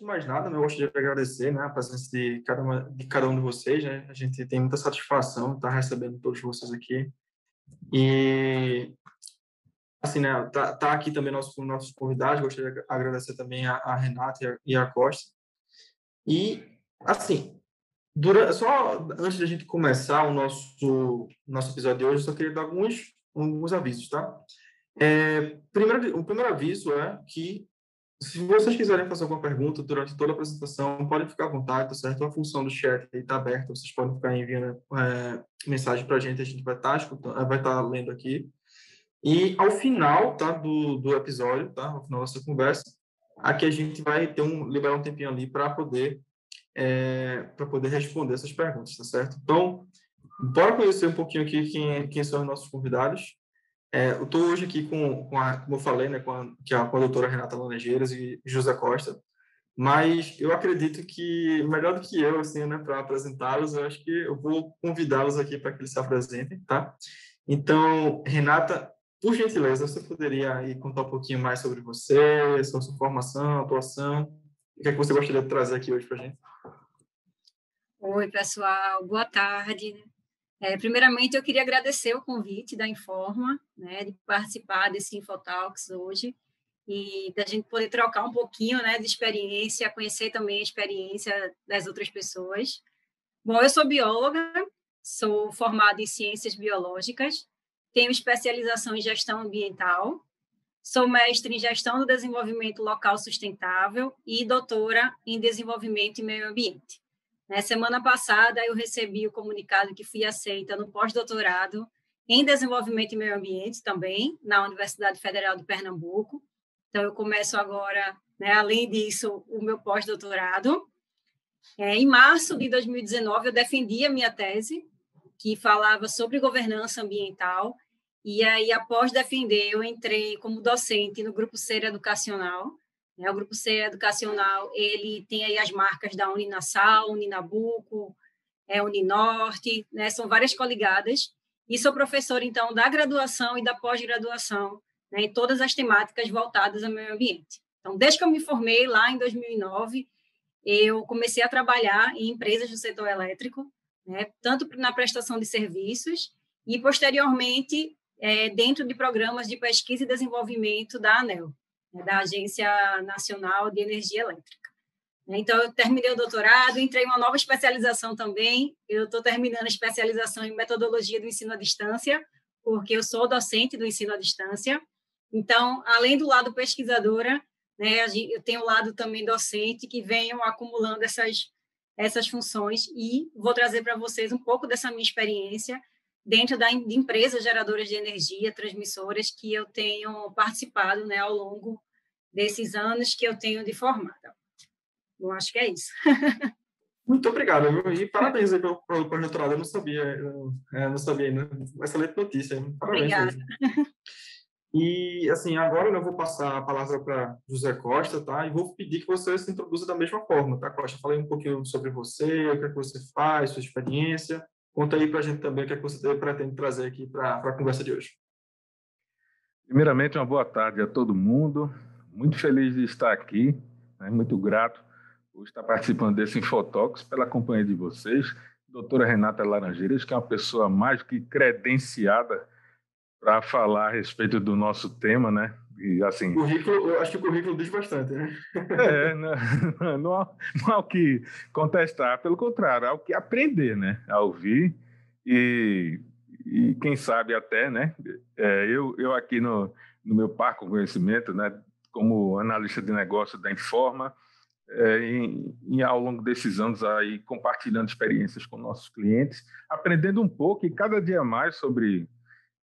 de mais nada, né, eu gostaria de agradecer né, a presença de cada, uma, de cada um de vocês. Né? A gente tem muita satisfação estar recebendo todos vocês aqui. E, assim, né, tá, tá aqui também nossos, nossos convidados. Gostaria de agradecer também a, a Renata e a, e a Costa. E, assim, Durante, só antes de a gente começar o nosso, nosso episódio de hoje, eu só queria dar alguns, alguns avisos, tá? É, primeiro, o primeiro aviso é que, se vocês quiserem fazer alguma pergunta durante toda a apresentação, podem ficar à vontade, tá certo? A função do chat está aberta, vocês podem ficar enviando é, mensagem para a gente, a gente vai estar tá escutando, vai estar tá lendo aqui. E ao final tá, do, do episódio, tá? Ao final dessa conversa, aqui a gente vai ter um, liberar um tempinho ali para poder é, para poder responder essas perguntas, tá certo? Então, bora conhecer um pouquinho aqui quem, quem são os nossos convidados. É, eu estou hoje aqui com, com a, como eu falei, né, com a, que é com a doutora Renata Lanegeiras e José Costa, mas eu acredito que, melhor do que eu, assim, né, para apresentá-los, eu acho que eu vou convidá-los aqui para que eles se apresentem, tá? Então, Renata, por gentileza, você poderia aí contar um pouquinho mais sobre você, sobre sua formação, atuação, o que é que você gostaria de trazer aqui hoje para a gente? Oi, pessoal, boa tarde. É, primeiramente, eu queria agradecer o convite da Informa, né, de participar desse Infotalks hoje e da gente poder trocar um pouquinho né, de experiência, conhecer também a experiência das outras pessoas. Bom, eu sou bióloga, sou formada em ciências biológicas, tenho especialização em gestão ambiental, sou mestre em gestão do desenvolvimento local sustentável e doutora em desenvolvimento e meio ambiente. Na semana passada, eu recebi o comunicado que fui aceita no pós-doutorado em Desenvolvimento e Meio Ambiente também, na Universidade Federal de Pernambuco. Então, eu começo agora, né, além disso, o meu pós-doutorado. É, em março de 2019, eu defendi a minha tese, que falava sobre governança ambiental, e aí, após defender, eu entrei como docente no Grupo Ser Educacional, né? O Grupo C Educacional ele tem aí as marcas da Uninasal, Uninabuco, é, Uninorte, né? são várias coligadas. E sou professora, então, da graduação e da pós-graduação, né? em todas as temáticas voltadas ao meio ambiente. Então, desde que eu me formei lá em 2009, eu comecei a trabalhar em empresas do setor elétrico, né? tanto na prestação de serviços e, posteriormente, é, dentro de programas de pesquisa e desenvolvimento da ANEL né, da Agência Nacional de Energia Elétrica. Então, eu terminei o doutorado, entrei em uma nova especialização também. Eu estou terminando a especialização em metodologia do ensino à distância, porque eu sou docente do ensino à distância. Então, além do lado pesquisadora, né, eu tenho o lado também docente, que venham acumulando essas, essas funções e vou trazer para vocês um pouco dessa minha experiência dentro da, de empresas geradoras de energia, transmissoras, que eu tenho participado né, ao longo desses anos que eu tenho de formada. Eu acho que é isso. Muito obrigado? E parabéns aí pelo, pelo, pelo doutorado. Eu não sabia, eu, é, não sabia ainda. Excelente notícia. Parabéns. Obrigada. E, assim, agora eu vou passar a palavra para José Costa, tá? E vou pedir que você se introduza da mesma forma, tá, Costa? Falei um pouquinho sobre você, o que, é que você faz, sua experiência, Conta aí para a gente também o que, é que você pretende trazer aqui para a conversa de hoje. Primeiramente, uma boa tarde a todo mundo. Muito feliz de estar aqui, né? muito grato por estar participando desse Infotox, pela companhia de vocês. Doutora Renata Laranjeiras, que é uma pessoa mais que credenciada para falar a respeito do nosso tema, né? E, assim, currículo, eu acho que o currículo diz bastante, né? É, não, não, há, não há o que contestar, pelo contrário, há o que aprender, né? A ouvir e, e quem sabe até, né? É, eu, eu aqui no, no meu parco conhecimento, né? Como analista de negócio da Informa, é, em, em, ao longo desses anos aí compartilhando experiências com nossos clientes, aprendendo um pouco e cada dia mais sobre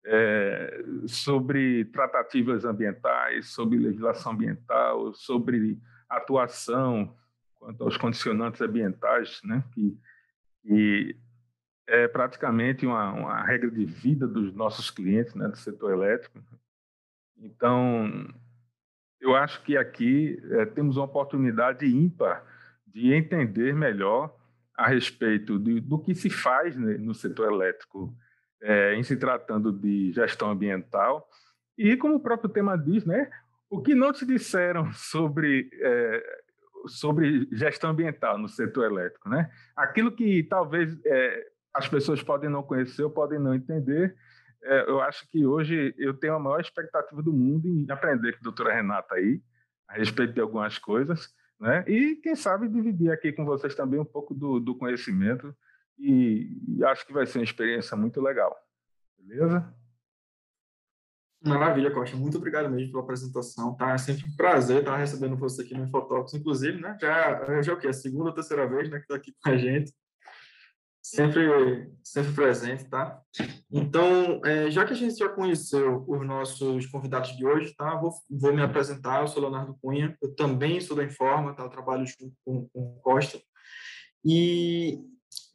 é, sobre tratativas ambientais, sobre legislação ambiental, sobre atuação quanto aos condicionantes ambientais, né, que, que é praticamente uma, uma, regra de vida dos nossos clientes né, do setor elétrico. Então, eu acho que aqui é, temos uma oportunidade ímpar de entender melhor a respeito de, do que se faz né, no setor elétrico é, em se tratando de gestão ambiental. E, como o próprio tema diz, né, o que não te disseram sobre, é, sobre gestão ambiental no setor elétrico, né? Aquilo que talvez é, as pessoas podem não conhecer ou podem não entender, é, eu acho que hoje eu tenho a maior expectativa do mundo em aprender com a doutora Renata aí, a respeito de algumas coisas, né? E, quem sabe, dividir aqui com vocês também um pouco do, do conhecimento e, e acho que vai ser uma experiência muito legal. Beleza? Maravilha, Costa. Muito obrigado mesmo pela apresentação. Tá é sempre um prazer estar recebendo você aqui no Infotox, inclusive, né? Já, já é o quê? A segunda ou terceira vez, né? Que está aqui com a gente. Sempre, sempre presente, tá? Então, é, já que a gente já conheceu os nossos convidados de hoje, tá? Vou, vou me apresentar. Eu sou Leonardo Cunha. Eu também sou da Informa, tá? Eu trabalho junto com, com Costa. E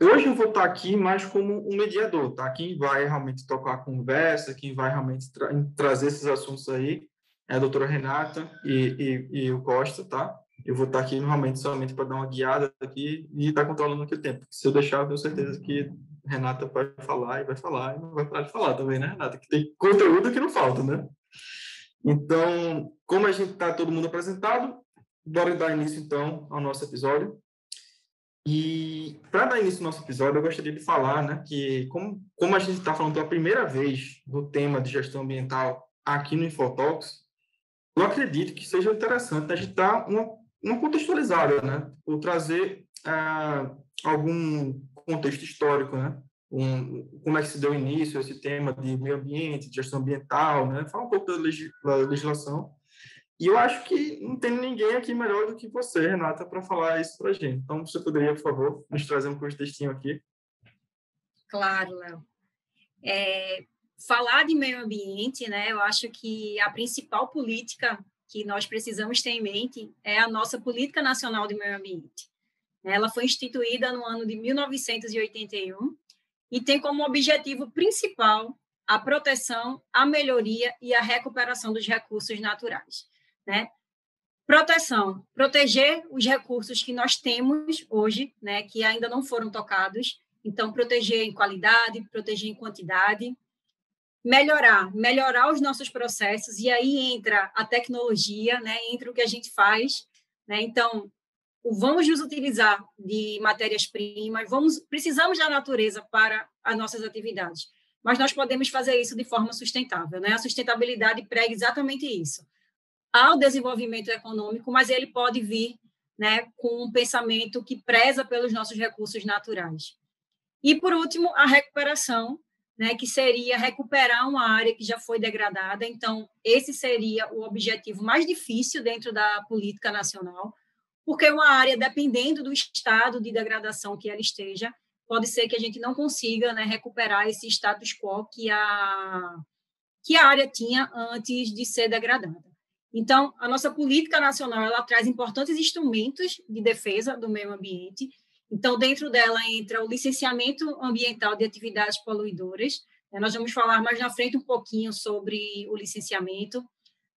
Hoje eu vou estar aqui mais como um mediador, tá? Quem vai realmente tocar a conversa, quem vai realmente tra trazer esses assuntos aí é a doutora Renata e, e, e, o Costa, tá? Eu vou estar aqui realmente somente para dar uma guiada aqui e estar tá controlando aquele tempo. Se eu deixar, eu tenho certeza que Renata vai falar e vai falar e não vai parar de falar também, né, Renata? Que tem conteúdo que não falta, né? Então, como a gente está todo mundo apresentado, bora dar início então ao nosso episódio. E para dar início ao nosso episódio, eu gostaria de falar né, que, como, como a gente está falando pela primeira vez do tema de gestão ambiental aqui no Infotalks, eu acredito que seja interessante a gente dar uma, uma contextualizada, né? Ou trazer ah, algum contexto histórico, né? Um, como é que se deu início esse tema de meio ambiente, de gestão ambiental, né? Falar um pouco da legislação e eu acho que não tem ninguém aqui melhor do que você, Renata, para falar isso para a gente. Então, você poderia, por favor, nos trazer um contextinho aqui? Claro, Léo. É, falar de meio ambiente, né, eu acho que a principal política que nós precisamos ter em mente é a nossa Política Nacional de Meio Ambiente. Ela foi instituída no ano de 1981 e tem como objetivo principal a proteção, a melhoria e a recuperação dos recursos naturais né? Proteção, proteger os recursos que nós temos hoje, né, que ainda não foram tocados. Então, proteger em qualidade, proteger em quantidade, melhorar, melhorar os nossos processos e aí entra a tecnologia, né, entra o que a gente faz, né? Então, vamos nos utilizar de matérias-primas, vamos precisamos da natureza para as nossas atividades, mas nós podemos fazer isso de forma sustentável, né? A sustentabilidade prega exatamente isso ao desenvolvimento econômico, mas ele pode vir né, com um pensamento que preza pelos nossos recursos naturais. E, por último, a recuperação, né, que seria recuperar uma área que já foi degradada. Então, esse seria o objetivo mais difícil dentro da política nacional, porque uma área, dependendo do estado de degradação que ela esteja, pode ser que a gente não consiga né, recuperar esse status quo que a, que a área tinha antes de ser degradada. Então, a nossa política nacional ela traz importantes instrumentos de defesa do meio ambiente. Então, dentro dela entra o licenciamento ambiental de atividades poluidoras. Né? Nós vamos falar mais na frente um pouquinho sobre o licenciamento.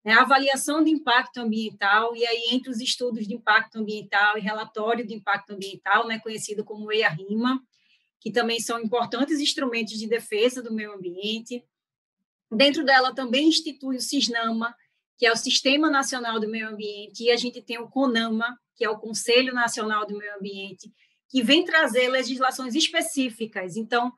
Né? A avaliação de impacto ambiental, e aí entre os estudos de impacto ambiental e relatório de impacto ambiental, né, conhecido como EIA-RIMA, que também são importantes instrumentos de defesa do meio ambiente. Dentro dela também institui o CISNAMA, que é o Sistema Nacional do Meio Ambiente, e a gente tem o CONAMA, que é o Conselho Nacional do Meio Ambiente, que vem trazer legislações específicas. Então,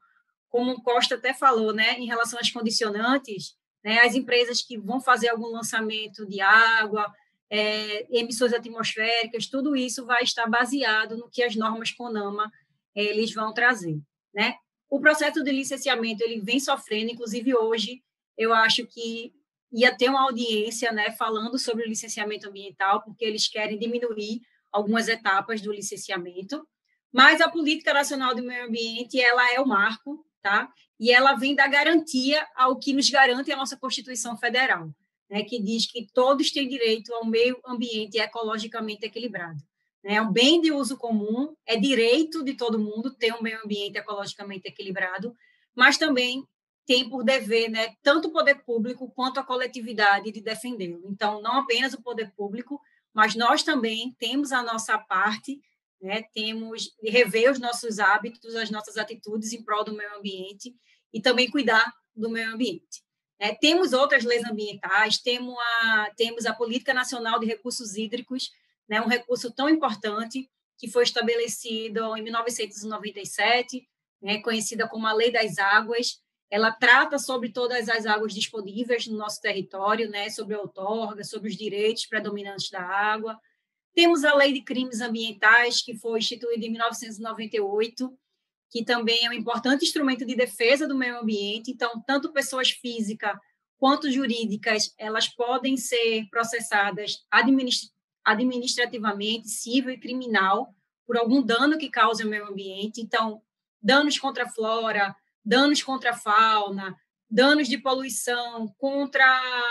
como o Costa até falou, né, em relação às condicionantes, né, as empresas que vão fazer algum lançamento de água, é, emissões atmosféricas, tudo isso vai estar baseado no que as normas CONAMA eles vão trazer, né? O processo de licenciamento ele vem sofrendo, inclusive hoje, eu acho que ia ter uma audiência né, falando sobre o licenciamento ambiental, porque eles querem diminuir algumas etapas do licenciamento. Mas a Política Nacional do Meio Ambiente ela é o marco, tá? e ela vem da garantia ao que nos garante a nossa Constituição Federal, né, que diz que todos têm direito ao meio ambiente ecologicamente equilibrado. Né? É um bem de uso comum, é direito de todo mundo ter um meio ambiente ecologicamente equilibrado, mas também tem por dever, né, tanto o poder público quanto a coletividade de defendê-lo. Então, não apenas o poder público, mas nós também temos a nossa parte, né, temos de rever os nossos hábitos, as nossas atitudes em prol do meio ambiente e também cuidar do meio ambiente. É, temos outras leis ambientais, temos a, temos a Política Nacional de Recursos Hídricos, né, um recurso tão importante que foi estabelecido em 1997, né, conhecida como a Lei das Águas. Ela trata sobre todas as águas disponíveis no nosso território, né, sobre a outorga, sobre os direitos predominantes da água. Temos a Lei de Crimes Ambientais, que foi instituída em 1998, que também é um importante instrumento de defesa do meio ambiente. Então, tanto pessoas físicas quanto jurídicas, elas podem ser processadas administrativamente, civil e criminal, por algum dano que cause ao meio ambiente. Então, danos contra a flora, danos contra a fauna, danos de poluição, contra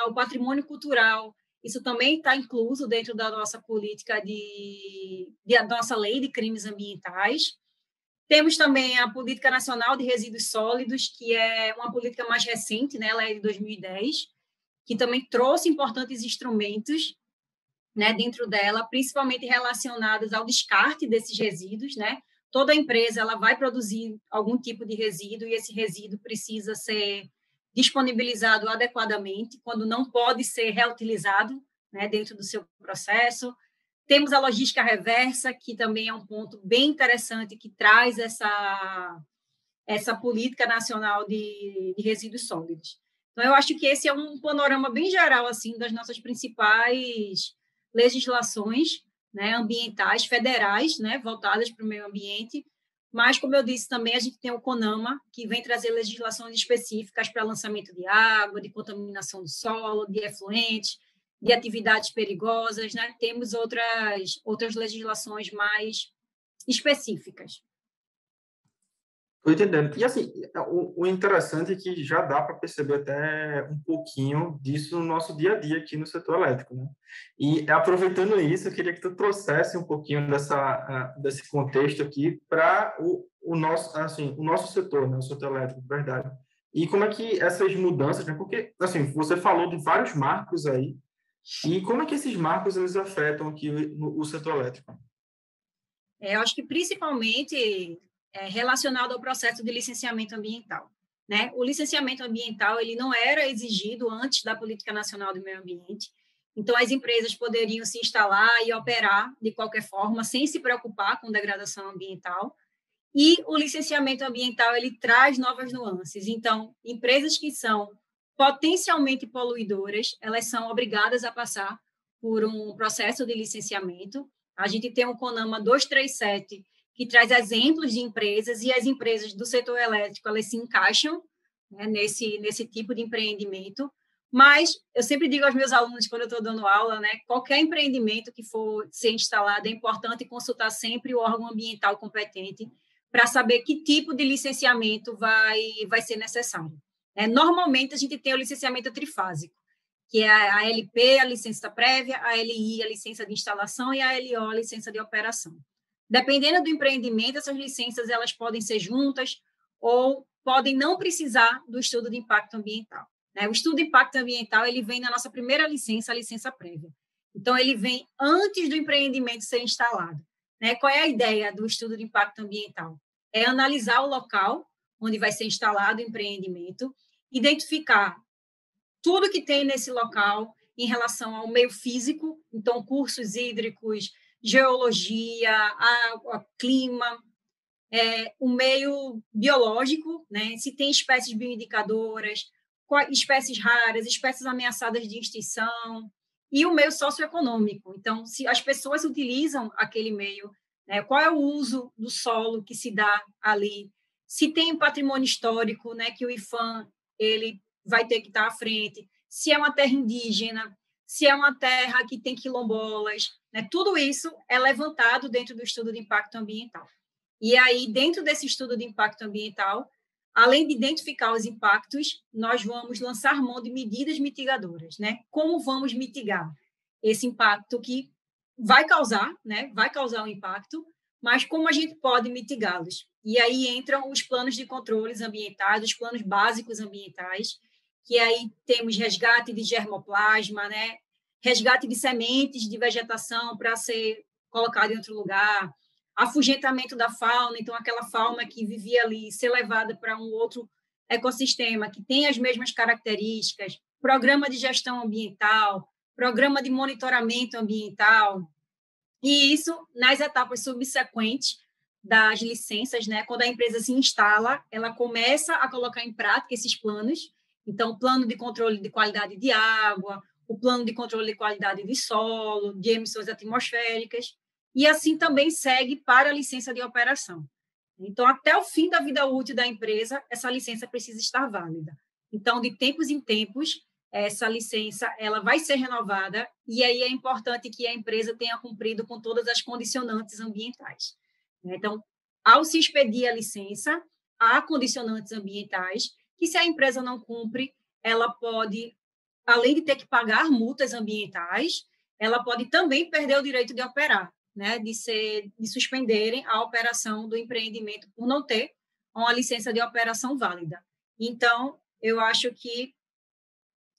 o patrimônio cultural. Isso também está incluso dentro da nossa política de, de nossa lei de crimes ambientais. Temos também a Política Nacional de Resíduos Sólidos, que é uma política mais recente, né? ela é de 2010, que também trouxe importantes instrumentos né, dentro dela, principalmente relacionados ao descarte desses resíduos. Né? Toda empresa ela vai produzir algum tipo de resíduo e esse resíduo precisa ser disponibilizado adequadamente, quando não pode ser reutilizado né, dentro do seu processo. Temos a logística reversa, que também é um ponto bem interessante, que traz essa, essa política nacional de, de resíduos sólidos. Então, eu acho que esse é um panorama bem geral assim das nossas principais legislações né, ambientais federais, né, voltadas para o meio ambiente. Mas, como eu disse também, a gente tem o CONAMA, que vem trazer legislações específicas para lançamento de água, de contaminação do solo, de efluentes, de atividades perigosas, né? Temos outras outras legislações mais específicas. Estou entendendo. E assim, o, o, interessante é que já dá para perceber até um pouquinho disso no nosso dia a dia aqui no setor elétrico, né? E aproveitando isso, eu queria que tu trouxesse um pouquinho dessa desse contexto aqui para o, o nosso assim o nosso setor, né? O setor elétrico, verdade. E como é que essas mudanças, né? Porque assim você falou de vários marcos aí e como é que esses marcos eles afetam aqui o, o setor elétrico? É, eu acho que principalmente é, relacionado ao processo de licenciamento ambiental. Né? O licenciamento ambiental ele não era exigido antes da Política Nacional do Meio Ambiente, então as empresas poderiam se instalar e operar de qualquer forma, sem se preocupar com degradação ambiental. E o licenciamento ambiental ele traz novas nuances. Então, empresas que são potencialmente poluidoras, elas são obrigadas a passar por um processo de licenciamento. A gente tem o CONAMA 237, que traz exemplos de empresas, e as empresas do setor elétrico, elas se encaixam né, nesse, nesse tipo de empreendimento. Mas eu sempre digo aos meus alunos, quando eu estou dando aula, né, qualquer empreendimento que for ser instalado, é importante consultar sempre o órgão ambiental competente para saber que tipo de licenciamento vai, vai ser necessário. É, normalmente, a gente tem o licenciamento trifásico, que é a LP, a licença prévia, a LI, a licença de instalação, e a LO, a licença de operação. Dependendo do empreendimento, essas licenças elas podem ser juntas ou podem não precisar do estudo de impacto ambiental. Né? O estudo de impacto ambiental ele vem na nossa primeira licença, a licença prévia. Então, ele vem antes do empreendimento ser instalado. Né? Qual é a ideia do estudo de impacto ambiental? É analisar o local onde vai ser instalado o empreendimento identificar tudo que tem nesse local em relação ao meio físico, então cursos hídricos, geologia, água, clima, é, o meio biológico, né? se tem espécies bioindicadoras, espécies raras, espécies ameaçadas de extinção, e o meio socioeconômico. Então, se as pessoas utilizam aquele meio, né? qual é o uso do solo que se dá ali, se tem patrimônio histórico, né, que o IFAM ele vai ter que estar à frente. Se é uma terra indígena, se é uma terra que tem quilombolas, né? tudo isso é levantado dentro do estudo de impacto ambiental. E aí, dentro desse estudo de impacto ambiental, além de identificar os impactos, nós vamos lançar mão de medidas mitigadoras, né? Como vamos mitigar esse impacto que vai causar, né? Vai causar um impacto, mas como a gente pode mitigá-los? E aí entram os planos de controles ambientais, os planos básicos ambientais, que aí temos resgate de germoplasma, né? Resgate de sementes de vegetação para ser colocado em outro lugar, afugentamento da fauna, então aquela fauna que vivia ali ser levada para um outro ecossistema que tem as mesmas características, programa de gestão ambiental, programa de monitoramento ambiental, E isso nas etapas subsequentes das licenças, né? Quando a empresa se instala, ela começa a colocar em prática esses planos. Então, plano de controle de qualidade de água, o plano de controle de qualidade de solo, de emissões atmosféricas, e assim também segue para a licença de operação. Então, até o fim da vida útil da empresa, essa licença precisa estar válida. Então, de tempos em tempos, essa licença ela vai ser renovada e aí é importante que a empresa tenha cumprido com todas as condicionantes ambientais. Então, ao se expedir a licença, há condicionantes ambientais que, se a empresa não cumpre, ela pode, além de ter que pagar multas ambientais, ela pode também perder o direito de operar né, de, ser, de suspenderem a operação do empreendimento por não ter uma licença de operação válida. Então, eu acho que,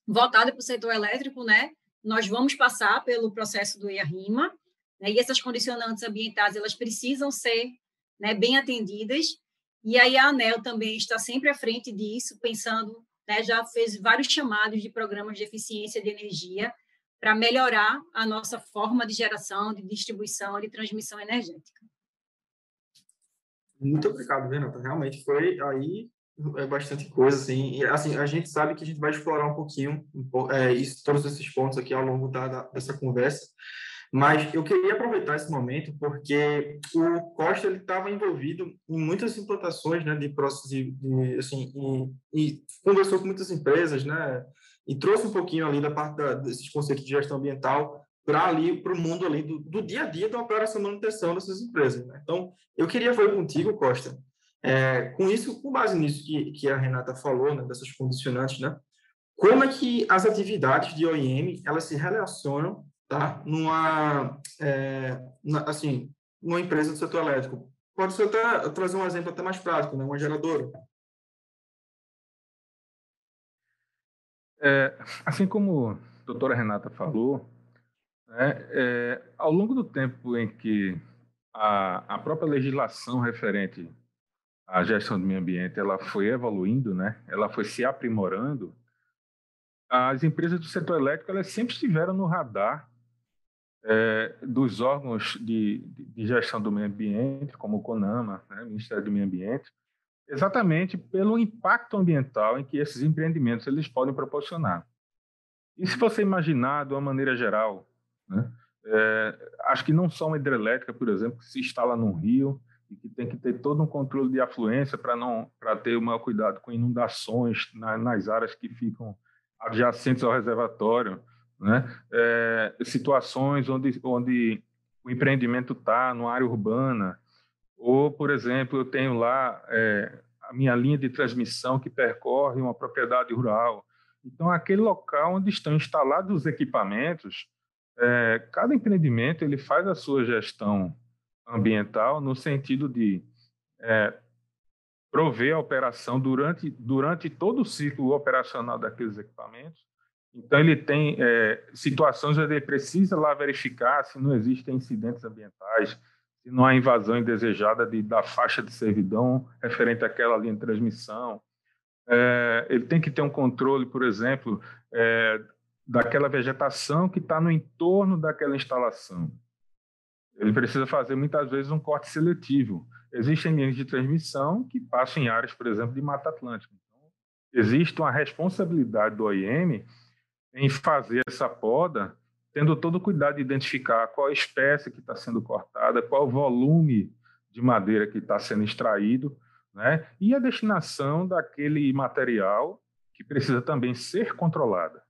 voltado para o setor elétrico, né, nós vamos passar pelo processo do IARIMA, né, e essas condicionantes ambientais elas precisam ser né, bem atendidas, e aí a ANEL também está sempre à frente disso, pensando, né, já fez vários chamados de programas de eficiência de energia, para melhorar a nossa forma de geração, de distribuição, de transmissão energética. Muito obrigado, Renata. Realmente foi aí é bastante coisa, assim. E, assim, a gente sabe que a gente vai explorar um pouquinho é, isso, todos esses pontos aqui ao longo da, da, dessa conversa. Mas eu queria aproveitar esse momento porque o Costa ele estava envolvido em muitas implantações, né, de processos de, de assim, e, e, conversou com muitas empresas, né, e trouxe um pouquinho ali da parte da, desses conceitos de gestão ambiental para ali para o mundo ali do, do, dia a dia da operação e manutenção dessas empresas. Né? Então, eu queria ver contigo, Costa, é, com isso, com base nisso que, que a Renata falou, né, dessas condicionantes, né? Como é que as atividades de OEM elas se relacionam, tá? Numa, é, na, assim, numa empresa do setor elétrico. Pode ser até trazer um exemplo até mais prático, né? Uma geradora. É, assim como a doutora Renata falou, né, é, ao longo do tempo em que a, a, própria legislação referente à gestão do meio ambiente ela foi evoluindo, né, ela foi se aprimorando, as empresas do setor elétrico elas sempre estiveram no radar é, dos órgãos de, de, gestão do meio ambiente, como o CONAMA, né, Ministério do Meio Ambiente, exatamente pelo impacto ambiental em que esses empreendimentos eles podem proporcionar. E se você imaginar de uma maneira geral, né, é, acho que não só uma hidrelétrica, por exemplo, que se instala num rio e que tem que ter todo um controle de afluência para não para ter o maior cuidado com inundações na, nas áreas que ficam adjacentes ao reservatório, né? É, situações onde onde o empreendimento está numa área urbana ou, por exemplo, eu tenho lá é, a minha linha de transmissão que percorre uma propriedade rural. Então, aquele local onde estão instalados os equipamentos, é, cada empreendimento ele faz a sua gestão ambiental no sentido de é, prover a operação durante, durante todo o ciclo operacional daqueles equipamentos. Então, ele tem é, situações onde ele precisa lá verificar se não existem incidentes ambientais, se não há invasão indesejada de, da faixa de servidão referente àquela linha de transmissão. É, ele tem que ter um controle, por exemplo, é, daquela vegetação que está no entorno daquela instalação. Ele precisa fazer muitas vezes um corte seletivo. Existem linhas de transmissão que passam em áreas, por exemplo, de Mata Atlântica. Então, existe uma responsabilidade do OIM em fazer essa poda tendo todo o cuidado de identificar qual espécie que está sendo cortada, qual volume de madeira que está sendo extraído, né? e a destinação daquele material que precisa também ser controlada.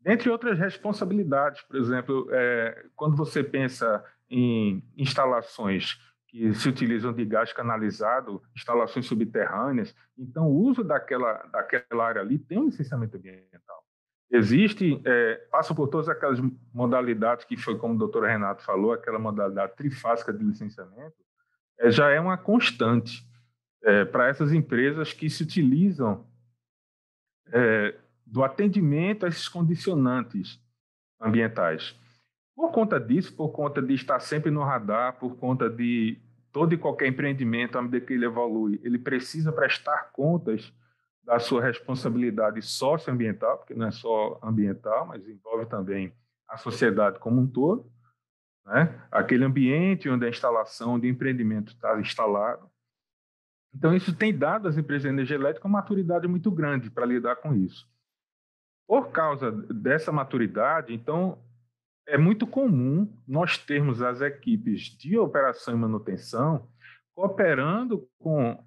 Dentre outras responsabilidades, por exemplo, é, quando você pensa em instalações que se utilizam de gás canalizado, instalações subterrâneas, então o uso daquela, daquela área ali tem um licenciamento ambiental. Existe, é, passa por todas aquelas modalidades que foi como o doutor Renato falou, aquela modalidade trifásica de licenciamento, é, já é uma constante é, para essas empresas que se utilizam é, do atendimento a esses condicionantes ambientais. Por conta disso, por conta de estar sempre no radar, por conta de todo e qualquer empreendimento, à medida que ele evolui, ele precisa prestar contas da sua responsabilidade socioambiental, porque não é só ambiental, mas envolve também a sociedade como um todo. né? aquele ambiente onde a instalação de empreendimento está instalado. Então, isso tem dado às empresas de energia elétrica uma maturidade muito grande para lidar com isso. Por causa dessa maturidade, então, é muito comum nós termos as equipes de operação e manutenção cooperando com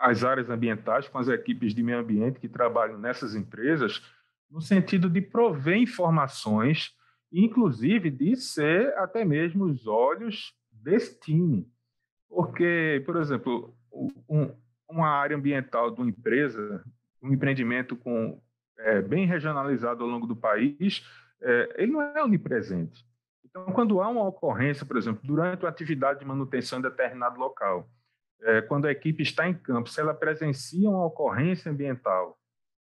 as áreas ambientais, com as equipes de meio ambiente que trabalham nessas empresas, no sentido de prover informações, inclusive de ser até mesmo os olhos desse time. Porque, por exemplo, um, uma área ambiental de uma empresa, um empreendimento com, é, bem regionalizado ao longo do país, é, ele não é onipresente. Então, quando há uma ocorrência, por exemplo, durante uma atividade de manutenção em determinado local, é, quando a equipe está em campo, se ela presencia uma ocorrência ambiental,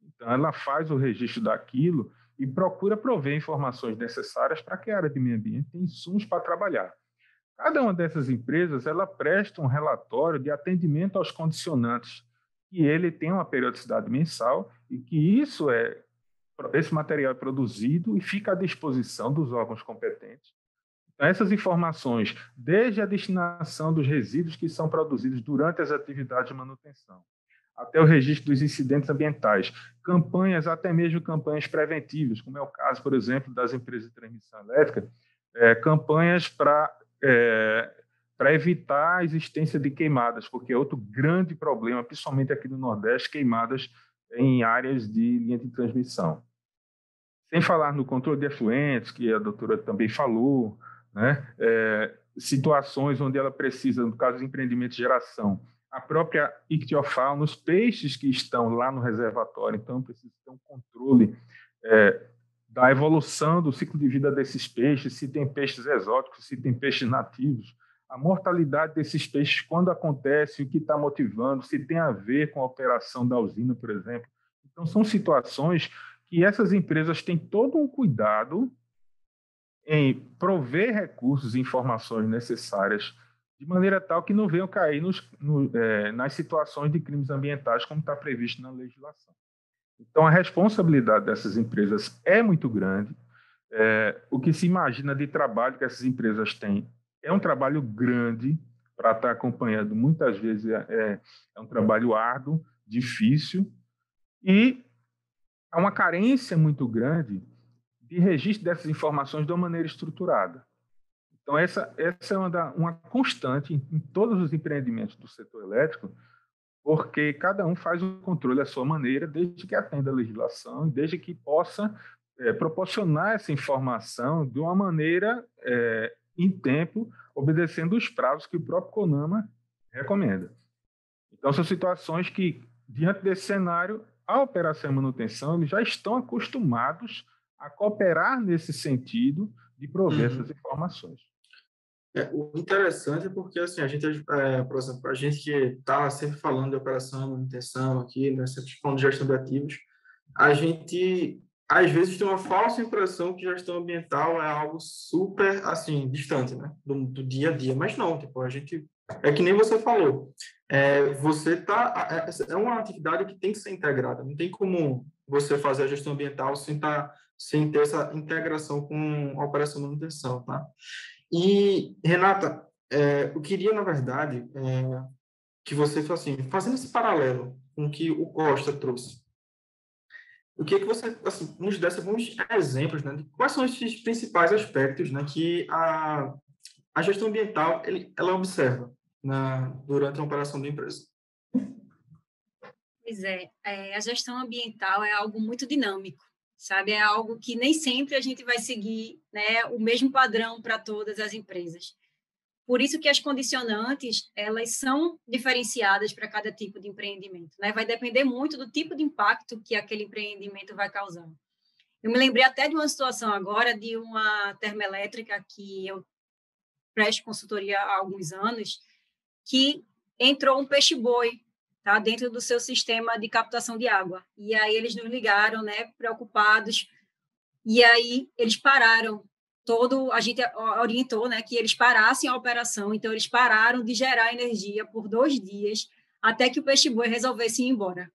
então ela faz o registro daquilo e procura prover informações necessárias para que a área de meio ambiente tenha insumos para trabalhar. Cada uma dessas empresas ela presta um relatório de atendimento aos condicionantes e ele tem uma periodicidade mensal e que isso é esse material é produzido e fica à disposição dos órgãos competentes. Então, essas informações, desde a destinação dos resíduos que são produzidos durante as atividades de manutenção, até o registro dos incidentes ambientais, campanhas, até mesmo campanhas preventivas, como é o caso, por exemplo, das empresas de transmissão elétrica, é, campanhas para é, para evitar a existência de queimadas, porque é outro grande problema, principalmente aqui no Nordeste, queimadas em áreas de linha de transmissão. Sem falar no controle de efluentes, que a doutora também falou, né? É, situações onde ela precisa, no caso de empreendimento de geração, a própria ictiofauna, os peixes que estão lá no reservatório, então precisa ter um controle é, da evolução do ciclo de vida desses peixes, se tem peixes exóticos, se tem peixes nativos, a mortalidade desses peixes, quando acontece, o que está motivando, se tem a ver com a operação da usina, por exemplo. Então, são situações que essas empresas têm todo um cuidado em prover recursos e informações necessárias de maneira tal que não venham cair nos, no, é, nas situações de crimes ambientais, como está previsto na legislação. Então, a responsabilidade dessas empresas é muito grande. É, o que se imagina de trabalho que essas empresas têm é um trabalho grande para estar acompanhando. Muitas vezes é, é, é um trabalho árduo, difícil, e há uma carência muito grande de registro dessas informações de uma maneira estruturada. Então, essa, essa é uma, uma constante em, em todos os empreendimentos do setor elétrico, porque cada um faz o controle à sua maneira, desde que atenda a legislação desde que possa é, proporcionar essa informação de uma maneira é, em tempo, obedecendo os prazos que o próprio CONAMA recomenda. Então, são situações que, diante desse cenário, a operação e manutenção eles já estão acostumados a cooperar nesse sentido de prover uhum. essas informações. É, o interessante é porque, assim, a gente, é, por exemplo, a gente que está sempre falando de operação, manutenção aqui, né, sempre falando de gestão de ativos, a gente, às vezes, tem uma falsa impressão que gestão ambiental é algo super, assim, distante, né, do, do dia a dia, mas não, tipo, a gente, é que nem você falou, é, você tá, é, é uma atividade que tem que ser integrada, não tem como você fazer a gestão ambiental sem, tá, sem ter essa integração com a operação e manutenção, tá? E, Renata, é, eu queria, na verdade, é, que você, assim, fazendo esse paralelo com o que o Costa trouxe, o que, que você assim, nos desse alguns exemplos né, de quais são esses principais aspectos né, que a, a gestão ambiental ele, ela observa na, durante a operação da empresa? Pois é, é, a gestão ambiental é algo muito dinâmico sabe? É algo que nem sempre a gente vai seguir né, o mesmo padrão para todas as empresas. Por isso que as condicionantes, elas são diferenciadas para cada tipo de empreendimento, né? Vai depender muito do tipo de impacto que aquele empreendimento vai causar. Eu me lembrei até de uma situação agora de uma termoelétrica que eu presto consultoria há alguns anos, que entrou um peixe-boi tá? dentro do seu sistema de captação de água. E aí eles nos ligaram, né, preocupados, e aí eles pararam todo, a gente orientou, né, que eles parassem a operação, então eles pararam de gerar energia por dois dias, até que o peixe-boi resolvesse ir embora,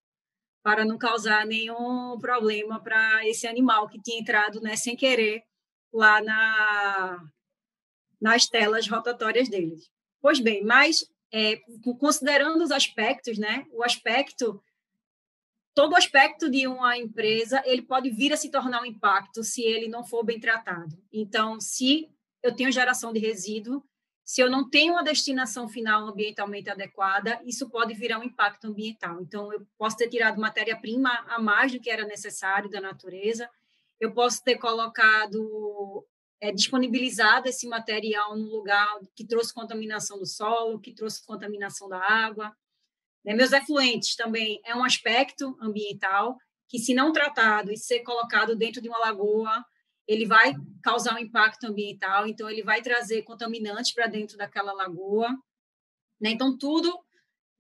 para não causar nenhum problema para esse animal que tinha entrado, né, sem querer, lá na nas telas rotatórias deles. Pois bem, mas é, considerando os aspectos, né, o aspecto, todo aspecto de uma empresa, ele pode vir a se tornar um impacto se ele não for bem tratado. Então, se eu tenho geração de resíduo, se eu não tenho uma destinação final ambientalmente adequada, isso pode virar um impacto ambiental. Então, eu posso ter tirado matéria-prima a mais do que era necessário da natureza, eu posso ter colocado, é, disponibilizado esse material num lugar que trouxe contaminação do solo, que trouxe contaminação da água. Né? Meus efluentes também é um aspecto ambiental que, se não tratado e ser colocado dentro de uma lagoa, ele vai causar um impacto ambiental, então ele vai trazer contaminantes para dentro daquela lagoa. Né? Então, tudo,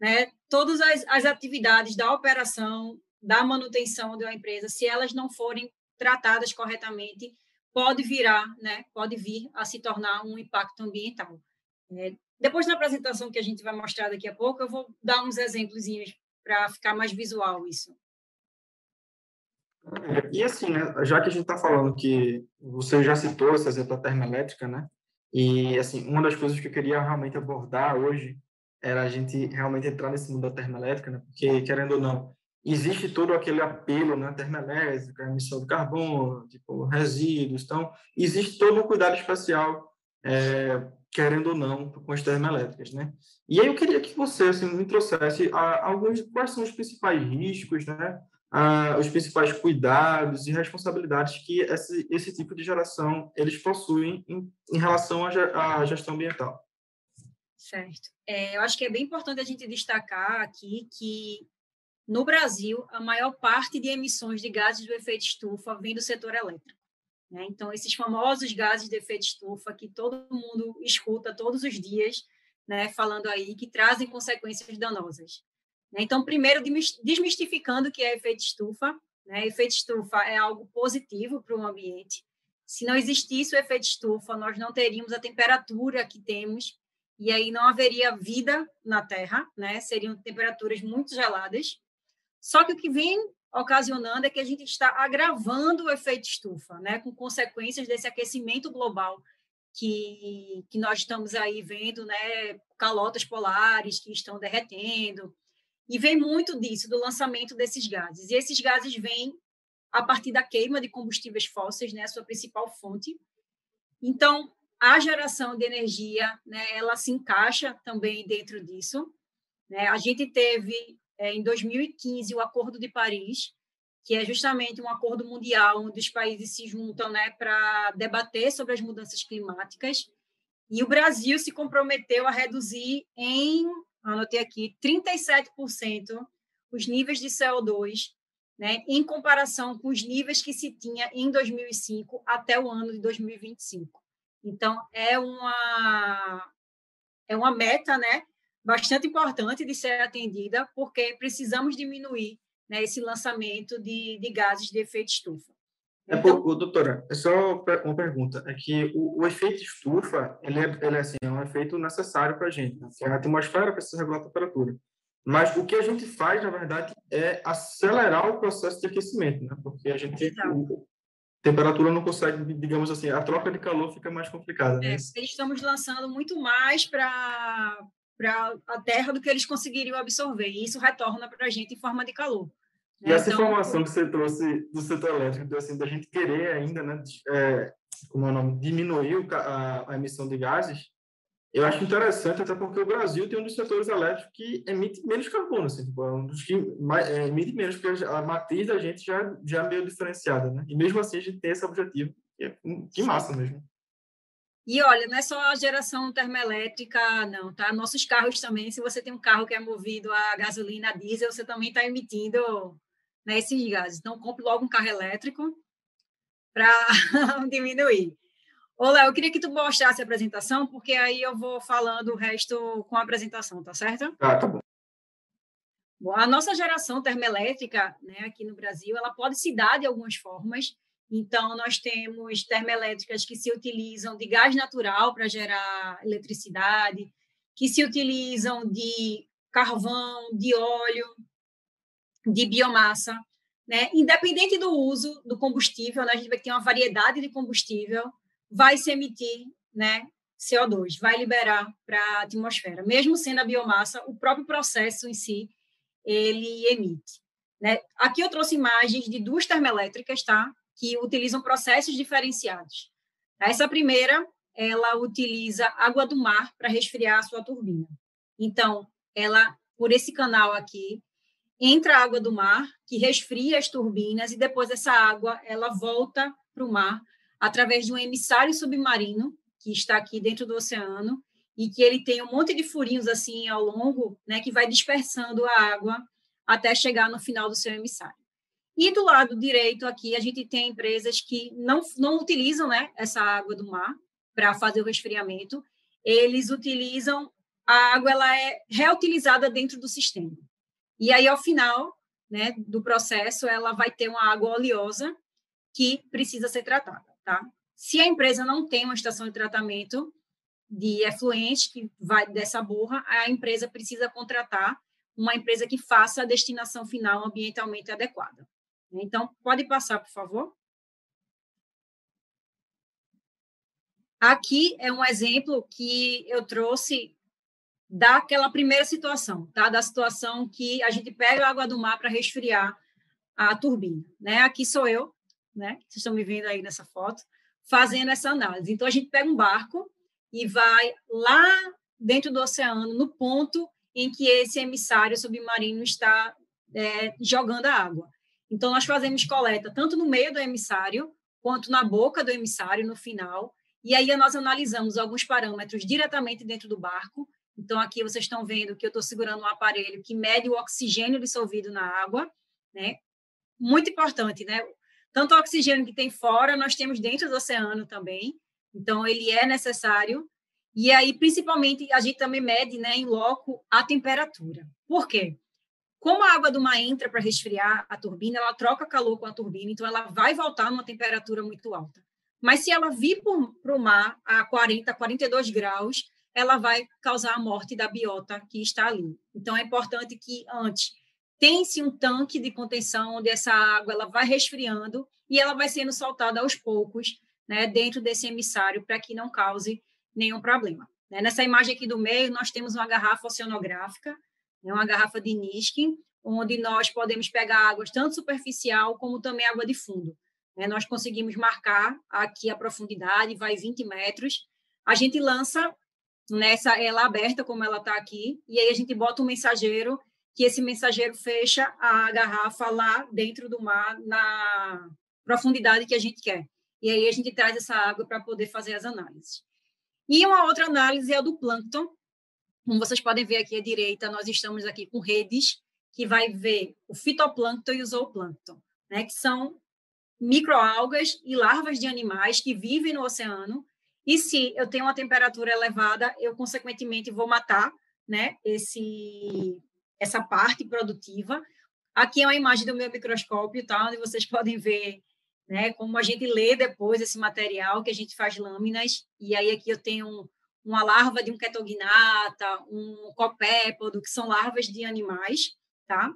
né, todas as, as atividades da operação, da manutenção de uma empresa, se elas não forem tratadas corretamente, pode virar, né, pode vir a se tornar um impacto ambiental. É, depois na apresentação que a gente vai mostrar daqui a pouco, eu vou dar uns exemplos para ficar mais visual isso. É, e assim, né, já que a gente está falando que você já citou esse exemplo da termoelétrica, né? E assim, uma das coisas que eu queria realmente abordar hoje era a gente realmente entrar nesse mundo da termoelétrica, né? Porque querendo ou não, existe todo aquele apelo na né, emissão de carbono, tipo, resíduos, então existe todo um cuidado especial, é, querendo ou não, com as termoelétricas, né? E aí eu queria que você assim, me trouxesse a, alguns quais são os principais riscos, né? A, os principais cuidados e responsabilidades que esse, esse tipo de geração eles possuem em, em relação à gestão ambiental. Certo. É, eu acho que é bem importante a gente destacar aqui que no Brasil, a maior parte de emissões de gases do efeito estufa vem do setor elétrico. Né? Então, esses famosos gases de efeito estufa que todo mundo escuta todos os dias, né, falando aí, que trazem consequências danosas. Né? Então, primeiro, desmistificando o que é efeito estufa. Né? Efeito estufa é algo positivo para o ambiente. Se não existisse o efeito estufa, nós não teríamos a temperatura que temos e aí não haveria vida na Terra, né? Seriam temperaturas muito geladas. Só que o que vem ocasionando é que a gente está agravando o efeito estufa, né, com consequências desse aquecimento global que, que nós estamos aí vendo, né, calotas polares que estão derretendo, e vem muito disso, do lançamento desses gases. E esses gases vêm a partir da queima de combustíveis fósseis, né, a sua principal fonte. Então, a geração de energia, né, ela se encaixa também dentro disso. Né? A gente teve é, em 2015 o Acordo de Paris, que é justamente um acordo mundial onde os países se juntam né, para debater sobre as mudanças climáticas. E o Brasil se comprometeu a reduzir em, anotei aqui, 37% os níveis de CO2, né, em comparação com os níveis que se tinha em 2005 até o ano de 2025. Então, é uma, é uma meta né, bastante importante de ser atendida, porque precisamos diminuir né, esse lançamento de, de gases de efeito estufa. É, então, doutora, é só uma pergunta. É que o, o efeito estufa, ele é, ele é, assim, é um efeito necessário para a gente. Né? A atmosfera precisa regular a temperatura. Mas o que a gente faz, na verdade, é acelerar o processo de aquecimento, né? Porque a gente... a temperatura não consegue, digamos assim, a troca de calor fica mais complicada. Né? É, estamos lançando muito mais para para a Terra do que eles conseguiriam absorver. E isso retorna para a gente em forma de calor. Né? E essa então, informação que você trouxe do setor elétrico, assim, da gente querer ainda, né, é, como é o nome, diminuir a, a, emissão de gases, eu acho interessante, até porque o Brasil tem um dos setores elétricos que emite menos carbono, assim, tipo, é um dos que mais, é, emite menos, porque a matriz da gente já, já é meio diferenciada, né? E mesmo assim a gente tem esse objetivo, que, é, que massa mesmo. E olha, não é só a geração termoelétrica, não, tá? Nossos carros também, se você tem um carro que é movido a gasolina, a diesel, você também está emitindo né, esses gases. Então, compre logo um carro elétrico para diminuir. Ô, Léo, eu queria que tu mostrasse a apresentação, porque aí eu vou falando o resto com a apresentação, tá certo? Ah, tá bom. Bom, a nossa geração termoelétrica, né, aqui no Brasil, ela pode se dar de algumas formas, então, nós temos termoelétricas que se utilizam de gás natural para gerar eletricidade, que se utilizam de carvão, de óleo, de biomassa. Né? Independente do uso do combustível, né? a gente vai ter uma variedade de combustível, vai se emitir né? CO2, vai liberar para a atmosfera. Mesmo sendo a biomassa, o próprio processo em si, ele emite. Né? Aqui eu trouxe imagens de duas termoelétricas, tá? Que utilizam processos diferenciados. Essa primeira, ela utiliza água do mar para resfriar a sua turbina. Então, ela, por esse canal aqui, entra água do mar, que resfria as turbinas, e depois essa água, ela volta para o mar através de um emissário submarino, que está aqui dentro do oceano, e que ele tem um monte de furinhos assim ao longo, né, que vai dispersando a água até chegar no final do seu emissário. E do lado direito aqui a gente tem empresas que não, não utilizam né, essa água do mar para fazer o resfriamento, eles utilizam a água ela é reutilizada dentro do sistema. E aí ao final né, do processo ela vai ter uma água oleosa que precisa ser tratada, tá? Se a empresa não tem uma estação de tratamento de efluente que vai dessa borra, a empresa precisa contratar uma empresa que faça a destinação final ambientalmente adequada. Então, pode passar, por favor. Aqui é um exemplo que eu trouxe daquela primeira situação, tá? Da situação que a gente pega a água do mar para resfriar a turbina, né? Aqui sou eu, né? Vocês estão me vendo aí nessa foto, fazendo essa análise. Então a gente pega um barco e vai lá dentro do oceano, no ponto em que esse emissário submarino está é, jogando a água. Então, nós fazemos coleta tanto no meio do emissário, quanto na boca do emissário, no final, e aí nós analisamos alguns parâmetros diretamente dentro do barco. Então, aqui vocês estão vendo que eu estou segurando um aparelho que mede o oxigênio dissolvido na água, né? Muito importante, né? Tanto o oxigênio que tem fora, nós temos dentro do oceano também. Então, ele é necessário e aí, principalmente, a gente também mede né, em loco a temperatura. Por quê? Como a água do mar entra para resfriar a turbina, ela troca calor com a turbina, então ela vai voltar numa temperatura muito alta. Mas se ela vir para o mar a 40, 42 graus, ela vai causar a morte da biota que está ali. Então é importante que antes tem-se um tanque de contenção onde essa água ela vai resfriando e ela vai sendo soltada aos poucos, né, dentro desse emissário para que não cause nenhum problema. Né? Nessa imagem aqui do meio, nós temos uma garrafa oceanográfica, né? uma garrafa de Niskin, onde nós podemos pegar águas tanto superficial como também água de fundo. Né? Nós conseguimos marcar aqui a profundidade, vai 20 metros. A gente lança nessa ela aberta, como ela está aqui, e aí a gente bota um mensageiro, que esse mensageiro fecha a garrafa lá dentro do mar, na profundidade que a gente quer. E aí a gente traz essa água para poder fazer as análises. E uma outra análise é a do plâncton. Como vocês podem ver aqui à direita, nós estamos aqui com redes que vai ver o fitoplâncton e o zooplâncton, né, que são microalgas e larvas de animais que vivem no oceano. E se eu tenho uma temperatura elevada, eu consequentemente vou matar, né, esse essa parte produtiva. Aqui é uma imagem do meu microscópio, tá, onde vocês podem ver né? Como a gente lê depois esse material, que a gente faz lâminas, e aí aqui eu tenho uma larva de um ketognata, um copépodo, que são larvas de animais, tá?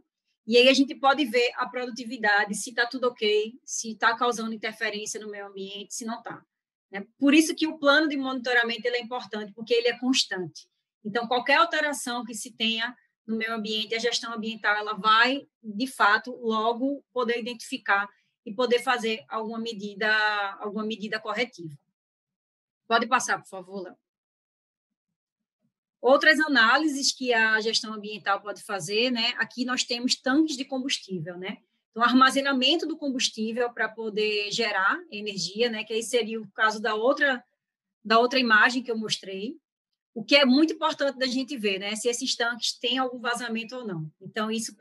E aí a gente pode ver a produtividade, se está tudo ok, se está causando interferência no meio ambiente, se não está. Né? Por isso que o plano de monitoramento ele é importante, porque ele é constante. Então, qualquer alteração que se tenha no meio ambiente, a gestão ambiental, ela vai, de fato, logo poder identificar e poder fazer alguma medida, alguma medida corretiva. Pode passar, por favor, Léo. Outras análises que a gestão ambiental pode fazer, né? Aqui nós temos tanques de combustível, né? Então, armazenamento do combustível para poder gerar energia, né? Que aí seria o caso da outra da outra imagem que eu mostrei. O que é muito importante da gente ver, né? Se esses tanques têm algum vazamento ou não. Então, isso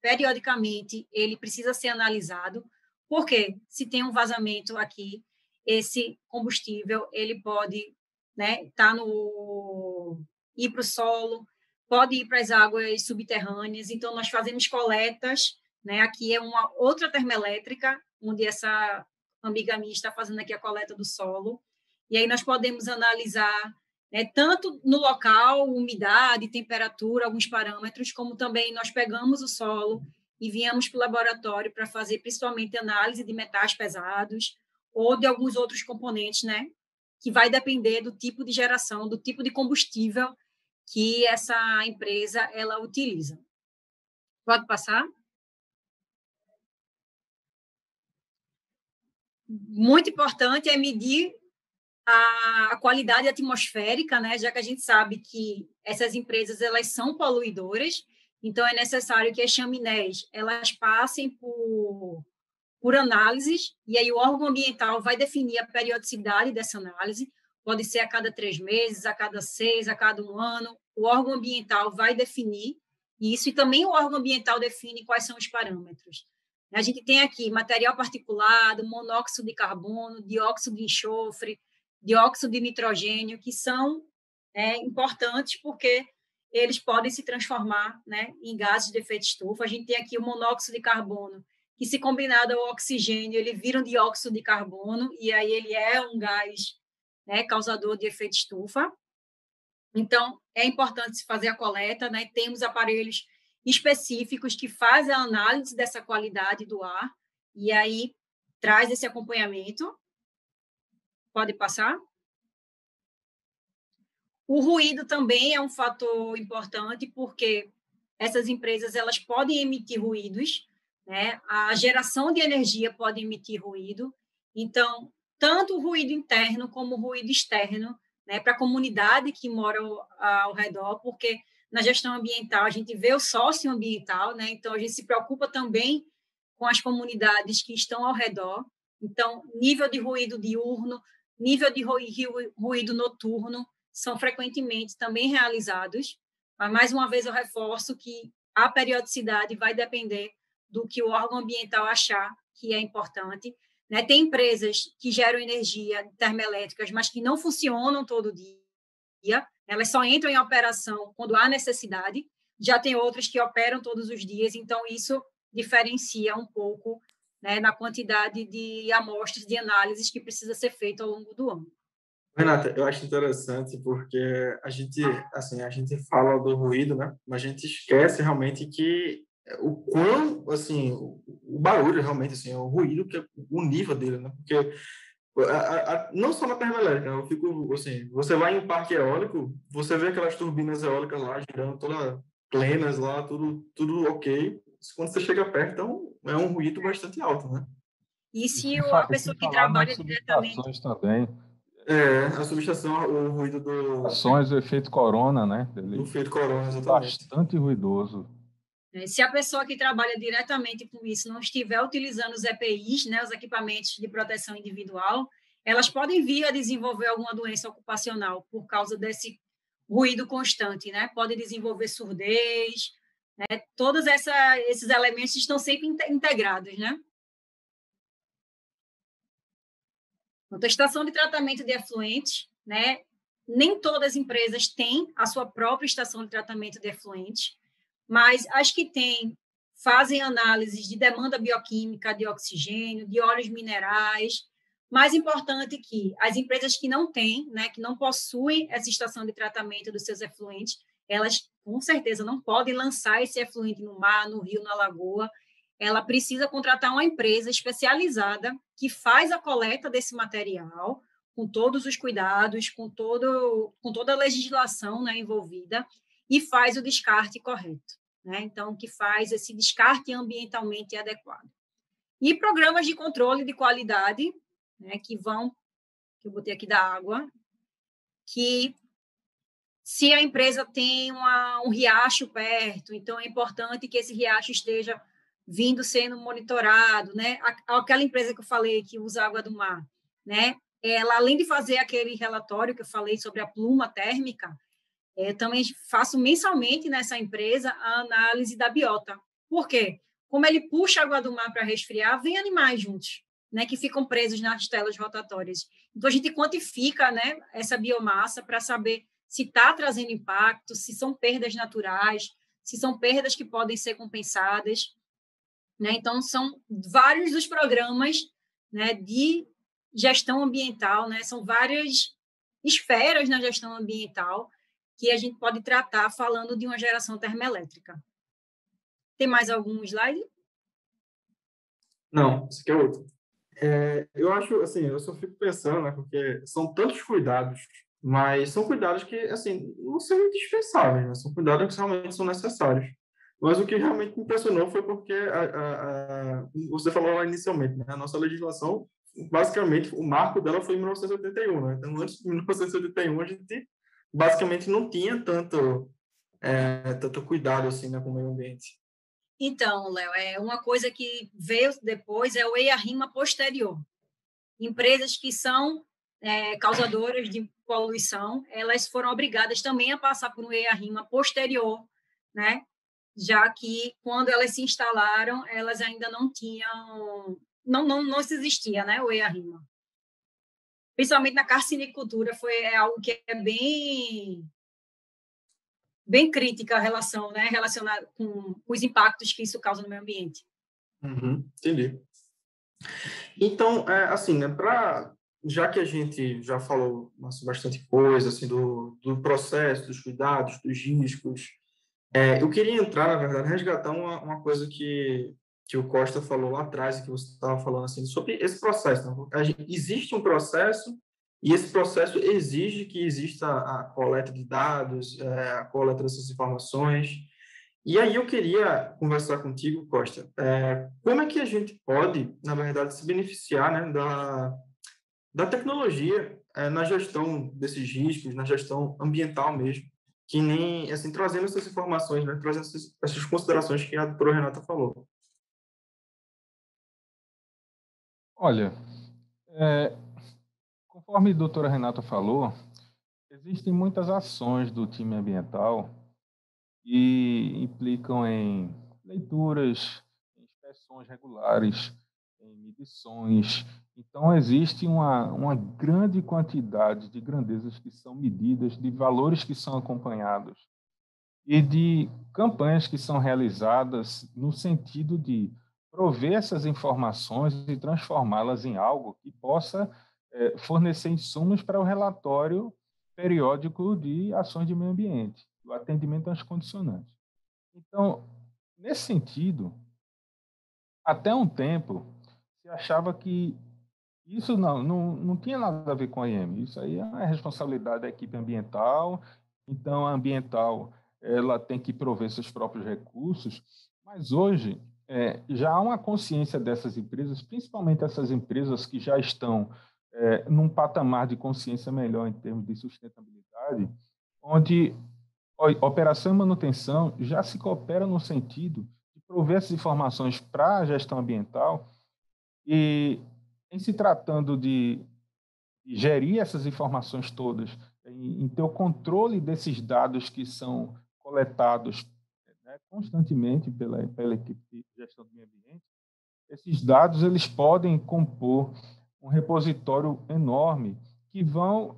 periodicamente ele precisa ser analisado, porque se tem um vazamento aqui, esse combustível ele pode, né, tá no ir para o solo, pode ir para as águas subterrâneas. Então, nós fazemos coletas, né? Aqui é uma outra termoelétrica, onde essa amiga minha está fazendo aqui a coleta do solo. E aí nós podemos analisar né, tanto no local, umidade, temperatura, alguns parâmetros, como também nós pegamos o solo e viemos para o laboratório para fazer principalmente análise de metais pesados ou de alguns outros componentes, né, que vai depender do tipo de geração, do tipo de combustível que essa empresa ela utiliza. Pode passar? Muito importante é medir a, qualidade atmosférica, né? Já que a gente sabe que essas empresas elas são poluidoras, então é necessário que as chaminés elas passem por por análises, e aí o órgão ambiental vai definir a periodicidade dessa análise, pode ser a cada três meses, a cada seis, a cada um ano, o órgão ambiental vai definir isso, e também o órgão ambiental define quais são os parâmetros. A gente tem aqui material particulado, monóxido de carbono, dióxido de enxofre, dióxido de nitrogênio, que são é, importantes porque eles podem se transformar né, em gases de efeito estufa. A gente tem aqui o monóxido de carbono, que se combinado ao oxigênio, ele vira um dióxido de carbono, e aí ele é um gás né, causador de efeito estufa. Então, é importante se fazer a coleta, né? Temos aparelhos específicos que fazem a análise dessa qualidade do ar, e aí traz esse acompanhamento. Pode passar? O ruído também é um fator importante, porque essas empresas elas podem emitir ruídos, né? A geração de energia pode emitir ruído, então, tanto o ruído interno como o ruído externo, né, para a comunidade que mora ao, ao, redor, porque na gestão ambiental a gente vê o socioambiental, né, então a gente se preocupa também com as comunidades que estão ao redor. Então, nível de ruído diurno, nível de ruído noturno são frequentemente também realizados. Mas, mais uma vez, eu reforço que a periodicidade vai depender do que o órgão ambiental achar que é importante. Né? Tem empresas que geram energia termoelétricas, mas que não funcionam todo dia, elas só entram em operação quando há necessidade. Já tem outras que operam todos os dias, então isso diferencia um pouco né, na quantidade de amostras de análises que precisa ser feita ao longo do ano. Renata, eu acho interessante porque a gente, assim, a gente fala do ruído, né? Mas a gente esquece realmente que o quão, assim, o barulho realmente, assim, o ruído, que é o nível dele, né? Porque a, a, não só na termoelétrica, eu fico, assim, você vai em um parque eólico, você vê aquelas turbinas eólicas lá girando todas plenas lá, tudo, tudo ok. Quando você chega perto, então é um ruído bastante alto, né? E se a pessoa que trabalha diretamente... também. É, a subestação, o ruído do... Ações do efeito corona, né? Do efeito corona, exatamente. Bastante ruidoso. É, se a pessoa que trabalha diretamente com isso não estiver utilizando os EPIs, né, os equipamentos de proteção individual, elas podem vir a desenvolver alguma doença ocupacional por causa desse ruído constante, né? Pode desenvolver surdez, né? Todos essa, esses elementos estão sempre integrados, né? A estação de tratamento de efluentes, né? Nem todas as empresas têm a sua própria estação de tratamento de efluentes mas as que têm fazem análises de demanda bioquímica de oxigênio, de óleos minerais. Mais importante que as empresas que não têm, né, que não possuem essa estação de tratamento dos seus efluentes, elas com certeza não podem lançar esse efluente no mar, no rio, na lagoa. Ela precisa contratar uma empresa especializada que faz a coleta desse material com todos os cuidados, com todo com toda a legislação né, envolvida e faz o descarte correto né? então, que faz esse descarte ambientalmente adequado. E programas de controle de qualidade, né, que vão, que eu botei aqui da água, que se a empresa tem uma, um riacho perto, então é importante que esse riacho esteja vindo sendo monitorado, né? Aquela empresa que eu falei que usa água do mar, né? Ela além de fazer aquele relatório que eu falei sobre a pluma térmica, é, também faço mensalmente nessa empresa a análise da biota. Por quê? Como ele puxa a água do mar para resfriar, vem animais juntos, né, que ficam presos nas telas rotatórias. Então, a gente quantifica né, essa biomassa para saber se está trazendo impacto, se são perdas naturais, se são perdas que podem ser compensadas. Né? Então, são vários dos programas né, de gestão ambiental, né? são várias esferas na gestão ambiental que a gente pode tratar falando de uma geração termoelétrica. Tem mais algum slide? Não, esse aqui é outro. É, eu acho, assim, eu só fico pensando, né, porque são tantos cuidados, mas são cuidados que, assim, não são indispensáveis, né? São cuidados que realmente são necessários. Mas o que realmente me impressionou foi porque a, a, a, você falou lá inicialmente, né? A nossa legislação, basicamente, o marco dela foi em 1981, né? Então, antes de 1981, a gente basicamente não tinha tanto, é, tanto cuidado, assim, né, com o meio ambiente. Então, Léo, é uma coisa que veio depois é o EIA-RIMA posterior. Empresas que são é, causadoras de poluição, elas foram obrigadas também a passar por um EIA-RIMA posterior, né? já que quando elas se instalaram, elas ainda não tinham, não, não, não se existia né, o EIA-RIMA. Principalmente na carcinicultura, foi é algo que é bem bem crítica a relação, né, relacionada com os impactos que isso causa no meio ambiente. Uhum, entendi. Então, é, assim, né, para já que a gente já falou bastante coisa assim do, do processo, dos cuidados, dos riscos, é, eu queria entrar, na verdade, resgatar uma, uma coisa que, que o Costa falou lá atrás, que você estava falando assim, sobre esse processo. Né? Gente, existe um processo e esse processo exige que exista a coleta de dados, é, a coleta dessas informações. E aí eu queria conversar contigo, Costa, é, como é que a gente pode, na verdade, se beneficiar né, da, da tecnologia é, na gestão desses riscos, na gestão ambiental mesmo, que nem, assim, trazendo essas informações, né, trazendo essas, essas considerações que a doutora Renata falou. Olha, é, Conforme a doutora Renata falou, existem muitas ações do time ambiental que implicam em leituras, em inspeções regulares, em medições. Então, existe uma, uma grande quantidade de grandezas que são medidas, de valores que são acompanhados e de campanhas que são realizadas no sentido de prover essas informações e transformá-las em algo que possa é, fornecer insumos para o relatório periódico de ações de meio ambiente, o atendimento às condicionantes. Então, nesse sentido, até um tempo, se achava que isso não, não, não tinha nada a ver com a IEM, isso aí é a responsabilidade da equipe ambiental, então a ambiental ela tem que prover seus próprios recursos, mas hoje é, já há uma consciência dessas empresas, principalmente essas empresas que já estão é, num patamar de consciência melhor em termos de sustentabilidade, onde operação e manutenção já se coopera no sentido de prover essas informações para a gestão ambiental e, em se tratando de, de gerir essas informações todas, em, em, ter o controle desses dados que são coletados né, constantemente pela, pela equipe de gestão do meio ambiente, esses dados eles podem compor um repositório enorme que vão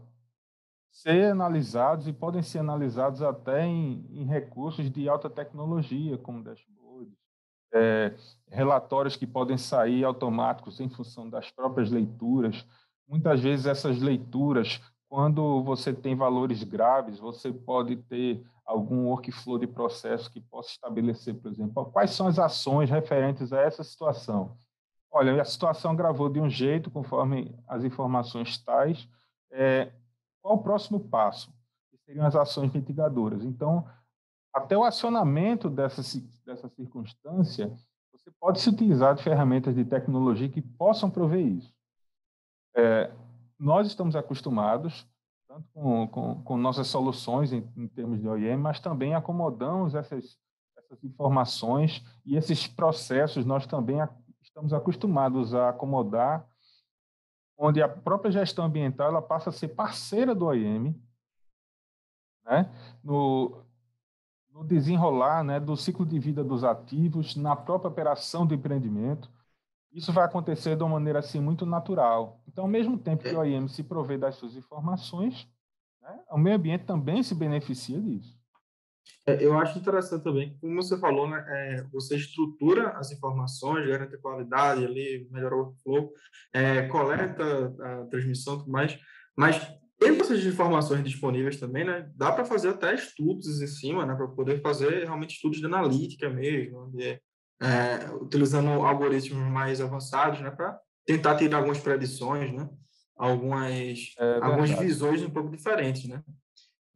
ser analisados e podem ser analisados até em, em recursos de alta tecnologia, como dashboards, é, relatórios que podem sair automáticos em função das próprias leituras. Muitas vezes essas leituras, quando você tem valores graves, você pode ter algum workflow de processo que possa estabelecer, por exemplo, quais são as ações referentes a essa situação. Olha, a situação gravou de um jeito, conforme as informações tais. É, qual o próximo passo? Que seriam as ações mitigadoras. Então, até o acionamento dessa, dessa circunstância, você pode se utilizar de ferramentas de tecnologia que possam prover isso. É, nós estamos acostumados, tanto com, com, com nossas soluções em, em, termos de OEM, mas também acomodamos essas, essas informações e esses processos, nós também estamos acostumados a acomodar, onde a própria gestão ambiental ela passa a ser parceira do OIM, né, no, no desenrolar né, do ciclo de vida dos ativos, na própria operação do empreendimento. Isso vai acontecer de uma maneira assim muito natural. Então, ao mesmo tempo que o OIM se provê das suas informações, né, o meio ambiente também se beneficia disso. É, eu acho interessante também, como você falou, né, é, você estrutura as informações, garante qualidade ali, melhora o workflow, é, coleta a transmissão e tudo mais, mas tendo essas informações disponíveis também, né, dá para fazer até estudos em cima, né, para poder fazer realmente estudos de analítica mesmo, de, é, utilizando algoritmos mais avançados, né, para tentar tirar algumas predições, né? Algumas, é algumas visões um pouco diferentes, né?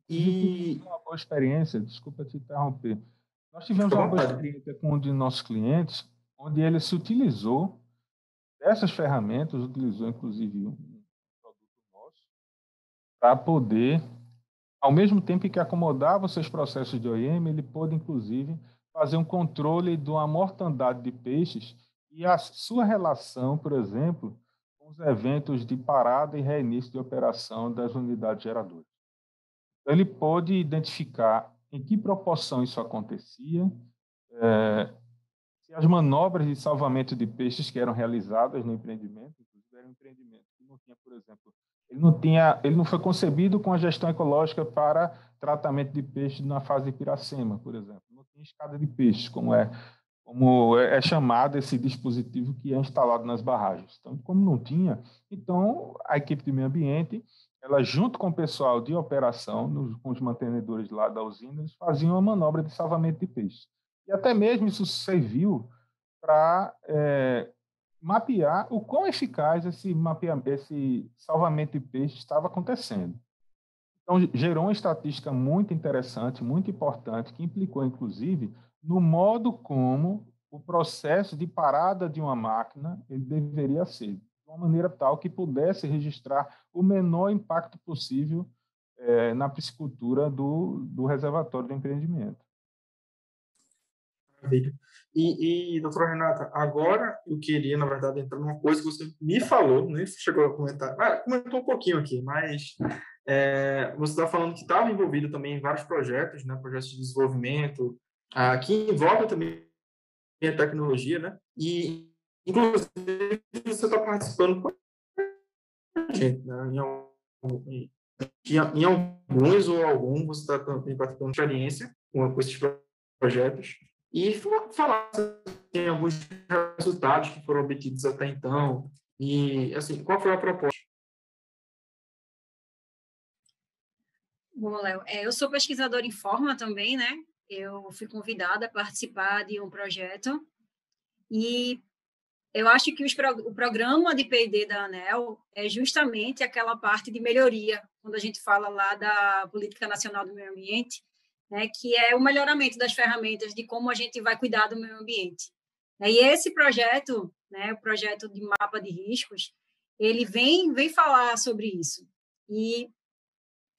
E uma boa experiência, desculpa te interromper. Nós tivemos uma boa experiência com um de nossos clientes, onde ele se utilizou dessas ferramentas, utilizou inclusive um produto nosso, para poder, ao mesmo tempo que acomodava os seus processos de OEM, ele pôde inclusive fazer um controle de uma mortandade de peixes e a sua relação, por exemplo, com os eventos de parada e reinício de operação das unidades geradoras. Então, ele pôde identificar em que proporção isso acontecia, é, se as manobras de salvamento de peixes que eram realizadas no empreendimento, inclusive era um empreendimento que não tinha, por exemplo, ele não tinha, ele não foi concebido com a gestão ecológica para tratamento de peixes na fase de Piracema, por exemplo. Não escada de peixes, como é como é, é chamado esse dispositivo que é instalado nas barragens. Então, como não tinha, então a equipe de meio ambiente, ela junto com o pessoal de operação, nos, com os mantenedores lá da usina, eles faziam uma manobra de salvamento de peixes. E até mesmo isso serviu para é, mapear o quão eficaz esse, mapeamento, esse salvamento de peixes estava acontecendo. Então, gerou uma estatística muito interessante, muito importante, que implicou, inclusive, no modo como o processo de parada de uma máquina ele deveria ser, de uma maneira tal que pudesse registrar o menor impacto possível é, na piscicultura do, do reservatório do empreendimento. Maravilha. E, e, doutora Renata, agora eu queria, na verdade, entrar numa coisa que você me falou, nem chegou a comentar, ah, comentou um pouquinho aqui, mas é, você está falando que estava envolvido também em vários projetos, né, projetos de desenvolvimento, ah, que envolvem também a tecnologia, né, e, inclusive, você está participando com a gente, né, em, em, em alguns ou algum, você está também participando de experiência com, com esses projetos, e falar tem alguns resultados que foram obtidos até então e assim qual foi a proposta Bom, Léo, eu sou pesquisadora em forma também, né? Eu fui convidada a participar de um projeto e eu acho que o programa de P&D da ANEL é justamente aquela parte de melhoria, quando a gente fala lá da Política Nacional do Meio Ambiente, né, que é o melhoramento das ferramentas de como a gente vai cuidar do meio ambiente. E esse projeto, né, o projeto de mapa de riscos, ele vem, vem falar sobre isso. E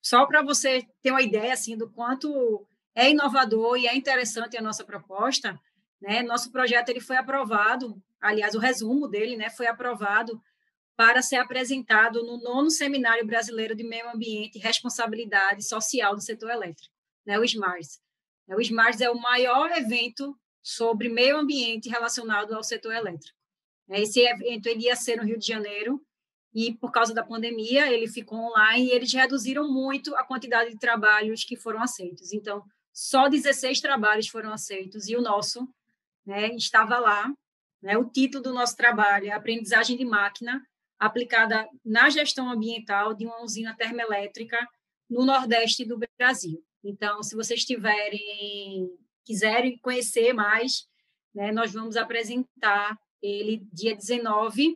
só para você ter uma ideia assim do quanto é inovador e é interessante a nossa proposta, né? Nosso projeto ele foi aprovado, aliás, o resumo dele, né, foi aprovado para ser apresentado no nono Seminário Brasileiro de Meio Ambiente e Responsabilidade Social do Setor Elétrico né, o SMARS. É, o SMARS é o maior evento sobre meio ambiente relacionado ao setor elétrico. É, esse evento ele ia ser no Rio de Janeiro e por causa da pandemia ele ficou online e eles reduziram muito a quantidade de trabalhos que foram aceitos. Então, só 16 trabalhos foram aceitos e o nosso né, estava lá. Né, o título do nosso trabalho é Aprendizagem de Máquina aplicada na gestão ambiental de uma usina termoelétrica no Nordeste do Brasil. Então, se vocês tiverem, quiserem conhecer mais, né, nós vamos apresentar ele dia 19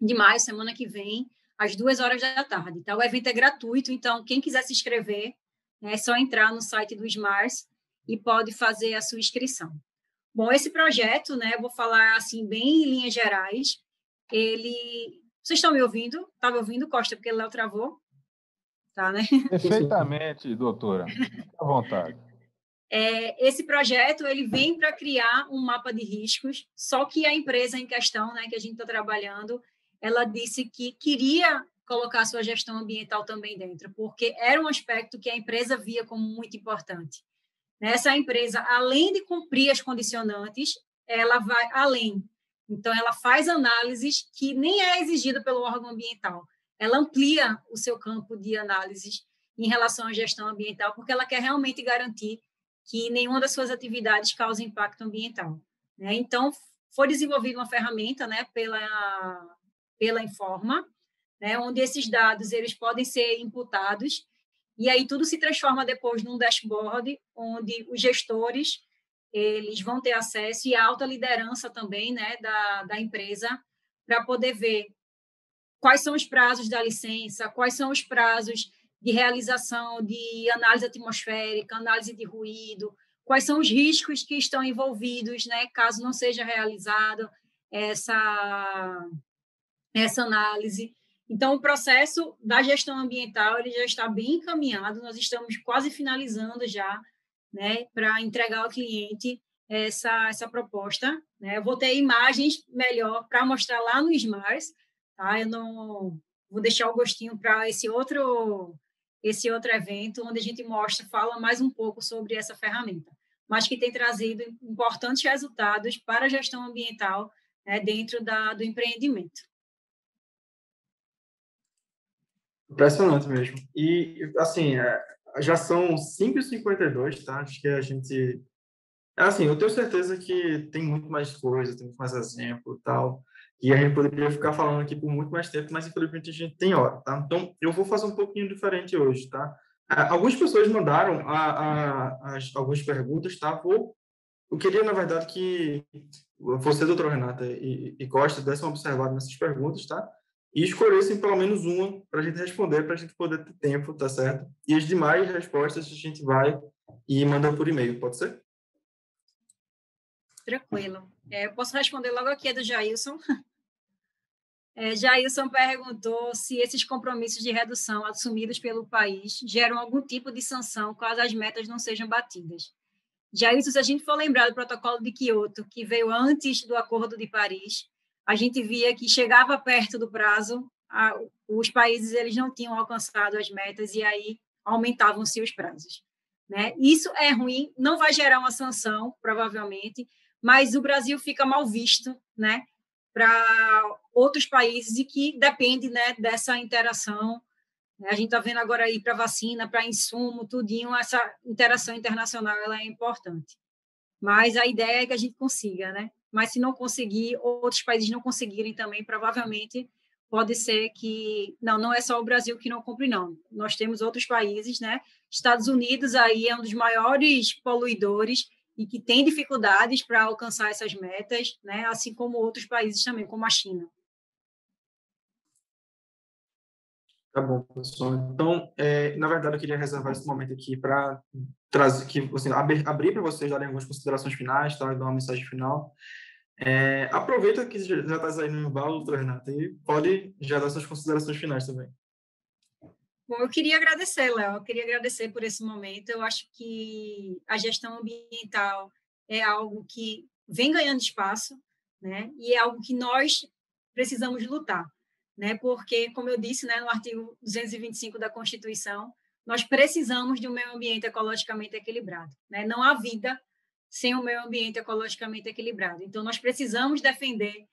de maio, semana que vem, às duas horas da tarde. Tá? O evento é gratuito, então quem quiser se inscrever, né, é só entrar no site do SMARS e pode fazer a sua inscrição. Bom, esse projeto, né, vou falar assim bem em linhas gerais. Ele, vocês estão me ouvindo? Tá me ouvindo, Costa, porque Léo travou? tá, né? Perfeitamente, doutora. Fique à vontade. É, esse projeto ele vem para criar um mapa de riscos, só que a empresa em questão, né, que a gente está trabalhando, ela disse que queria colocar sua gestão ambiental também dentro, porque era um aspecto que a empresa via como muito importante. Essa empresa, além de cumprir as condicionantes, ela vai além. Então, ela faz análises que nem é exigida pelo órgão ambiental ela amplia o seu campo de análises em relação à gestão ambiental, porque ela quer realmente garantir que nenhuma das suas atividades cause impacto ambiental. Né? Então, foi desenvolvida uma ferramenta né, pela, pela Informa, né, onde esses dados eles podem ser imputados, e aí tudo se transforma depois num dashboard, onde os gestores eles vão ter acesso, e a alta liderança também né, da, da empresa para poder ver quais são os prazos da licença, quais são os prazos de realização de análise atmosférica, análise de ruído, quais são os riscos que estão envolvidos, né, caso não seja realizado essa essa análise. Então, o processo da gestão ambiental ele já está bem encaminhado, nós estamos quase finalizando já, né, para entregar ao cliente essa, essa proposta. Né? Eu vou ter imagens melhor para mostrar lá no SMARS, tá? Eu não vou deixar o gostinho para esse outro esse outro evento onde a gente mostra, fala mais um pouco sobre essa ferramenta, mas que tem trazido importantes resultados para a gestão ambiental né, dentro da, do empreendimento. Impressionante mesmo. E, assim, é, já são 5h52, tá? Acho que a gente... É assim, eu tenho certeza que tem muito mais coisa, tem muito mais exemplo e tal, e a gente poderia ficar falando aqui por muito mais tempo, mas infelizmente a gente tem hora, tá? Então, eu vou fazer um pouquinho diferente hoje, tá? Algumas pessoas mandaram a, a, as, algumas perguntas, tá? Vou, eu queria, na verdade, que você, doutora Renata, e, e Costa, dessem uma observada nessas perguntas, tá? E escolhessem pelo menos uma para a gente responder, para a gente poder ter tempo, tá certo? E as demais respostas a gente vai e manda por e-mail, pode ser? Tranquilo. É, eu posso responder logo aqui, é do Jailson. É, Jailson perguntou se esses compromissos de redução assumidos pelo país geram algum tipo de sanção caso as metas não sejam batidas. Jailson, se a gente for lembrar do protocolo de Quioto, que veio antes do Acordo de Paris, a gente via que chegava perto do prazo, a, os países eles não tinham alcançado as metas e aí aumentavam-se os prazos. Né? Isso é ruim, não vai gerar uma sanção, provavelmente, mas o Brasil fica mal visto né, para outros países e que depende né, dessa interação. A gente está vendo agora aí para vacina, para insumo, tudinho, essa interação internacional ela é importante. Mas a ideia é que a gente consiga, né? Mas se não conseguir, outros países não conseguirem também, provavelmente pode ser que não, não é só o Brasil que não cumpre não. Nós temos outros países, né? Estados Unidos aí é um dos maiores poluidores e que tem dificuldades para alcançar essas metas, né? Assim como outros países também, como a China. Tá bom, pessoal. Então, é, na verdade, eu queria reservar esse momento aqui para trazer, que assim, abrir, abrir para vocês darem algumas considerações finais, tá? dar uma mensagem final. É, aproveita que já está saindo no embalo, Renato, e pode já dar suas considerações finais também. Bom, eu queria agradecer, Léo, eu queria agradecer por esse momento. Eu acho que a gestão ambiental é algo que vem ganhando espaço, né? E é algo que nós precisamos lutar, né? Porque, como eu disse, né, no artigo 225 da Constituição, nós precisamos de um meio ambiente ecologicamente equilibrado, né? Não há vida sem um meio ambiente ecologicamente equilibrado. Então, nós precisamos defender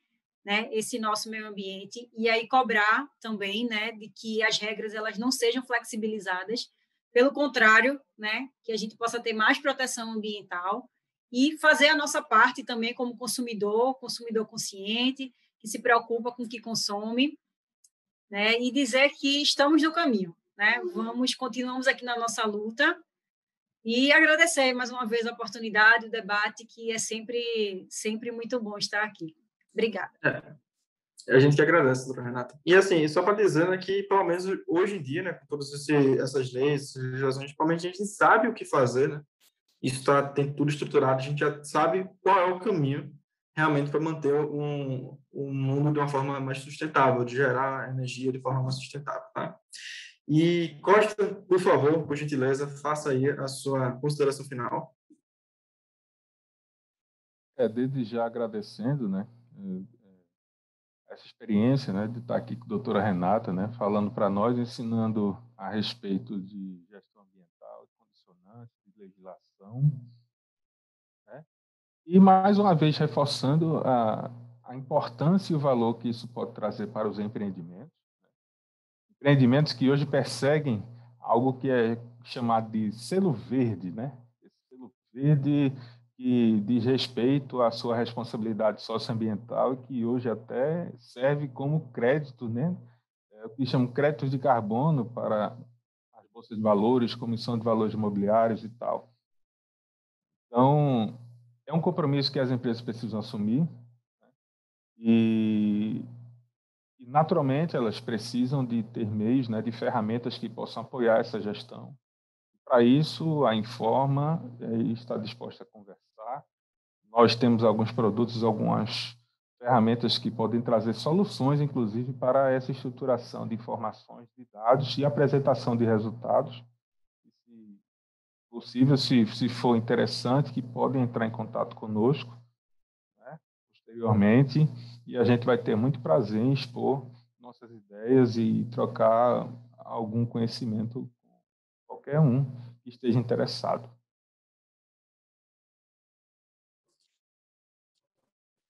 né, esse nosso meio ambiente e aí cobrar também né, de que as regras elas não sejam flexibilizadas, pelo contrário, né, que a gente possa ter mais proteção ambiental e fazer a nossa parte também como consumidor, consumidor consciente, que se preocupa com o que consome, né, e dizer que estamos no caminho, né? Vamos continuamos aqui na nossa luta e agradecer mais uma vez a oportunidade, o debate, que é sempre, sempre muito bom estar aqui. Obrigada. É, a gente que agradece, doutora Renata. E assim, só para dizer né, que, pelo menos hoje em dia, né, com todas essas leis, essas principalmente a gente sabe o que fazer, né? Isso tá, tem tudo estruturado, a gente já sabe qual é o caminho realmente para manter um, um mundo de uma forma mais sustentável, de gerar energia de forma mais sustentável, tá? E Costa, por favor, por gentileza, faça aí a sua consideração final. É, desde já agradecendo, né, é, essa experiência, né, de estar aqui com a doutora Renata, né, falando para nós, ensinando a respeito de gestão ambiental, de condicionantes, de legislação, e mais uma vez reforçando a, a importância e o valor que isso pode trazer para os empreendimentos, empreendimentos que hoje perseguem algo que é chamado de selo verde, né? Esse selo verde que diz respeito à sua responsabilidade socioambiental e que hoje até serve como crédito, né? É o que chamam créditos de carbono para as bolsas de valores, comissão de valores imobiliários e tal. Então, é um compromisso que as empresas precisam assumir né? e naturalmente, elas precisam de ter meios, né, de ferramentas que possam apoiar essa gestão. Para isso, a Informa é, está disposta a conversar. Nós temos alguns produtos, algumas ferramentas que podem trazer soluções, inclusive, para essa estruturação de informações, de dados e apresentação de resultados. Possível, se, se for interessante, que podem entrar em contato conosco né, posteriormente e a gente vai ter muito prazer em expor nossas ideias e trocar algum conhecimento com qualquer um que esteja interessado.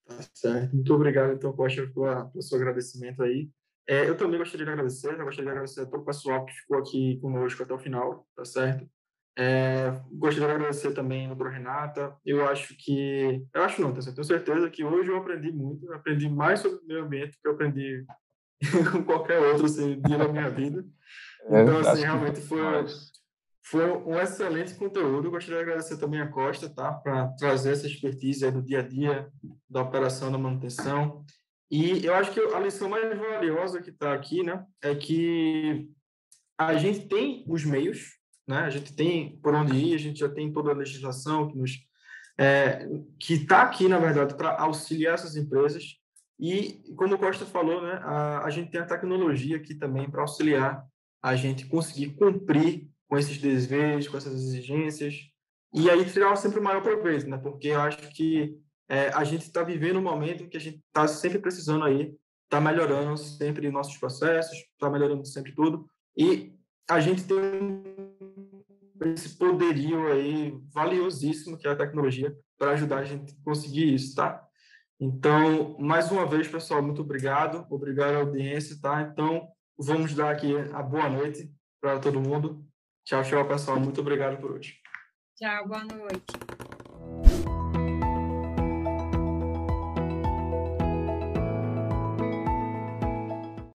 Tá certo. Muito obrigado, então, Costa, pelo seu agradecimento aí. É, eu também gostaria de agradecer, eu gostaria de agradecer a todo o pessoal que ficou aqui conosco até o final, tá certo? É, gostaria de agradecer também a Renata. Eu acho que. Eu acho não, tá tenho certeza que hoje eu aprendi muito. Eu aprendi mais sobre o meio ambiente do que eu aprendi com qualquer outro assim, dia da minha vida. É, então, assim, realmente foi, foi um excelente conteúdo. Eu gostaria de agradecer também a Costa, tá? Para trazer essa expertise aí do dia a dia, da operação, da manutenção. E eu acho que a lição mais valiosa que está aqui, né, é que a gente tem os meios, né? A gente tem por onde ir, a gente já tem toda a legislação que nos é, que está aqui, na verdade, para auxiliar essas empresas. E, como o Costa falou, né, a, a gente tem a tecnologia aqui também para auxiliar a gente conseguir cumprir com esses desejos, com essas exigências, e aí tirar sempre o maior proveito, né? Porque eu acho que é, a gente está vivendo um momento que a gente está sempre precisando aí, está melhorando sempre nossos processos, está melhorando sempre tudo, e a gente tem esse poderio aí valiosíssimo que é a tecnologia para ajudar a gente a conseguir isso, tá? Então, mais uma vez, pessoal, muito obrigado, obrigado à audiência, tá? Então, vamos dar aqui a boa noite para todo mundo. Tchau, tchau, pessoal. Muito obrigado por hoje. Tchau, boa noite.